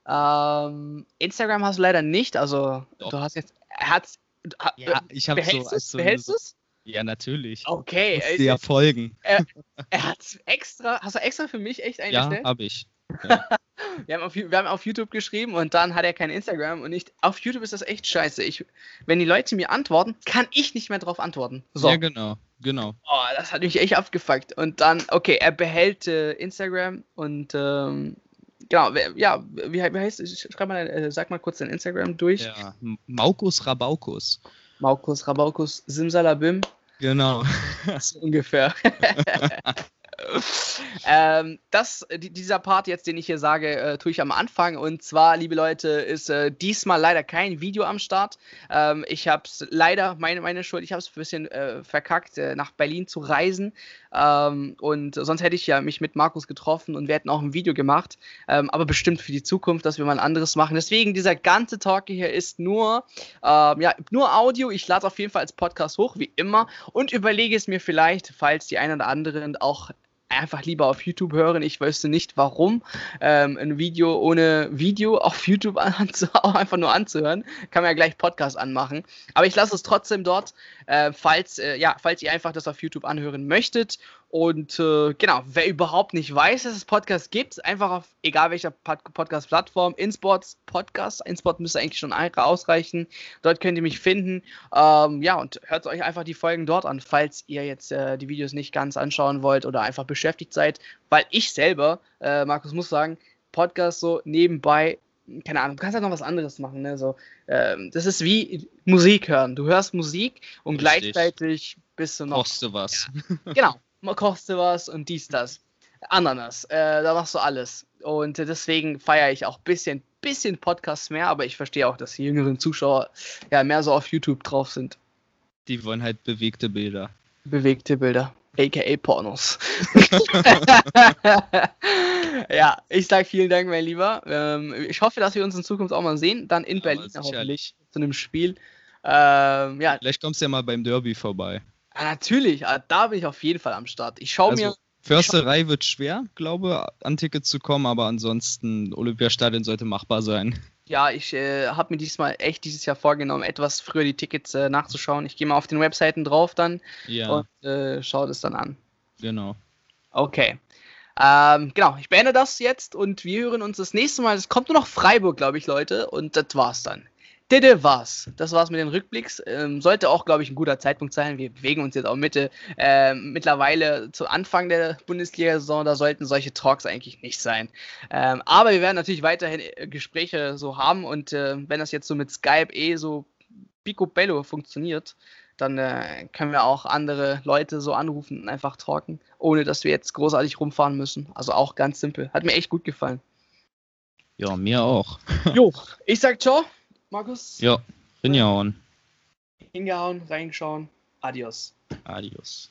Ähm, Instagram hast du leider nicht, also Doch. du hast jetzt Herz. Ja, ich habe so. Also, behältst du es? Ja, natürlich. Okay. Muss ja folgen. Er, er hat extra, hast du extra für mich echt eingestellt? Ja, habe ich. Ja. wir, haben auf, wir haben auf YouTube geschrieben und dann hat er kein Instagram und nicht. Auf YouTube ist das echt scheiße. Ich, wenn die Leute mir antworten, kann ich nicht mehr drauf antworten. So. Ja, genau, genau. Oh, das hat mich echt abgefuckt. Und dann, okay, er behält äh, Instagram und ähm, genau, ja, wie, wie heißt es? Schreib mal, äh, sag mal kurz dein Instagram durch. Ja, Maukus Rabaukus. Maukus Rabaukus Simsalabim. Genau. so ungefähr. ähm, das, dieser Part jetzt, den ich hier sage, äh, tue ich am Anfang. Und zwar, liebe Leute, ist äh, diesmal leider kein Video am Start. Ähm, ich habe es leider, meine, meine Schuld, ich habe es ein bisschen äh, verkackt, äh, nach Berlin zu reisen. Ähm, und sonst hätte ich ja mich mit Markus getroffen und wir hätten auch ein Video gemacht. Ähm, aber bestimmt für die Zukunft, dass wir mal ein anderes machen. Deswegen, dieser ganze Talk hier ist nur, ähm, ja, nur Audio. Ich lade auf jeden Fall als Podcast hoch, wie immer. Und überlege es mir vielleicht, falls die einen oder anderen auch einfach lieber auf YouTube hören. Ich wüsste nicht, warum ähm, ein Video ohne Video auf YouTube auch einfach nur anzuhören. Kann man ja gleich Podcast anmachen. Aber ich lasse es trotzdem dort, äh, falls, äh, ja, falls ihr einfach das auf YouTube anhören möchtet. Und äh, genau, wer überhaupt nicht weiß, dass es Podcasts gibt, einfach auf egal welcher Pod Podcast-Plattform, InSports Podcast, InSport müsste eigentlich schon ausreichen. Dort könnt ihr mich finden. Ähm, ja, und hört euch einfach die Folgen dort an, falls ihr jetzt äh, die Videos nicht ganz anschauen wollt oder einfach beschäftigt seid. Weil ich selber, äh, Markus muss sagen, Podcast so nebenbei keine Ahnung, du kannst ja noch was anderes machen. Ne? So, ähm, das ist wie Musik hören. Du hörst Musik und Richtig. gleichzeitig bist du noch. Kochst du was. Ja, genau kochst du was und dies, das. Ananas, äh, da machst du alles. Und deswegen feiere ich auch ein bisschen, bisschen Podcasts mehr, aber ich verstehe auch, dass die jüngeren Zuschauer ja mehr so auf YouTube drauf sind. Die wollen halt bewegte Bilder. Bewegte Bilder, aka Pornos. ja, ich sage vielen Dank, mein Lieber. Ähm, ich hoffe, dass wir uns in Zukunft auch mal sehen, dann in ja, Berlin hoffentlich zu einem Spiel. Ähm, ja. Vielleicht kommst du ja mal beim Derby vorbei. Ja, natürlich, ah, da bin ich auf jeden Fall am Start. Ich schaue also, mir. Försterei wird schwer, glaube an Tickets zu kommen, aber ansonsten Olympiastadion sollte machbar sein. Ja, ich äh, habe mir diesmal echt dieses Jahr vorgenommen, etwas früher die Tickets äh, nachzuschauen. Ich gehe mal auf den Webseiten drauf dann ja. und äh, schaue das dann an. Genau. Okay. Ähm, genau, ich beende das jetzt und wir hören uns das nächste Mal. Es kommt nur noch Freiburg, glaube ich, Leute, und das war's dann. Das war's. Das war's mit den Rückblicks. Ähm, sollte auch, glaube ich, ein guter Zeitpunkt sein. Wir bewegen uns jetzt auch Mitte, äh, mittlerweile zu Anfang der Bundesliga-Saison. Da sollten solche Talks eigentlich nicht sein. Ähm, aber wir werden natürlich weiterhin äh, Gespräche so haben und äh, wenn das jetzt so mit Skype eh so picobello funktioniert, dann äh, können wir auch andere Leute so anrufen und einfach talken, ohne dass wir jetzt großartig rumfahren müssen. Also auch ganz simpel. Hat mir echt gut gefallen. Ja, mir auch. jo, ich sag ciao. Markus? Ja, hingehauen. Hingehauen, reinschauen. Adios. Adios.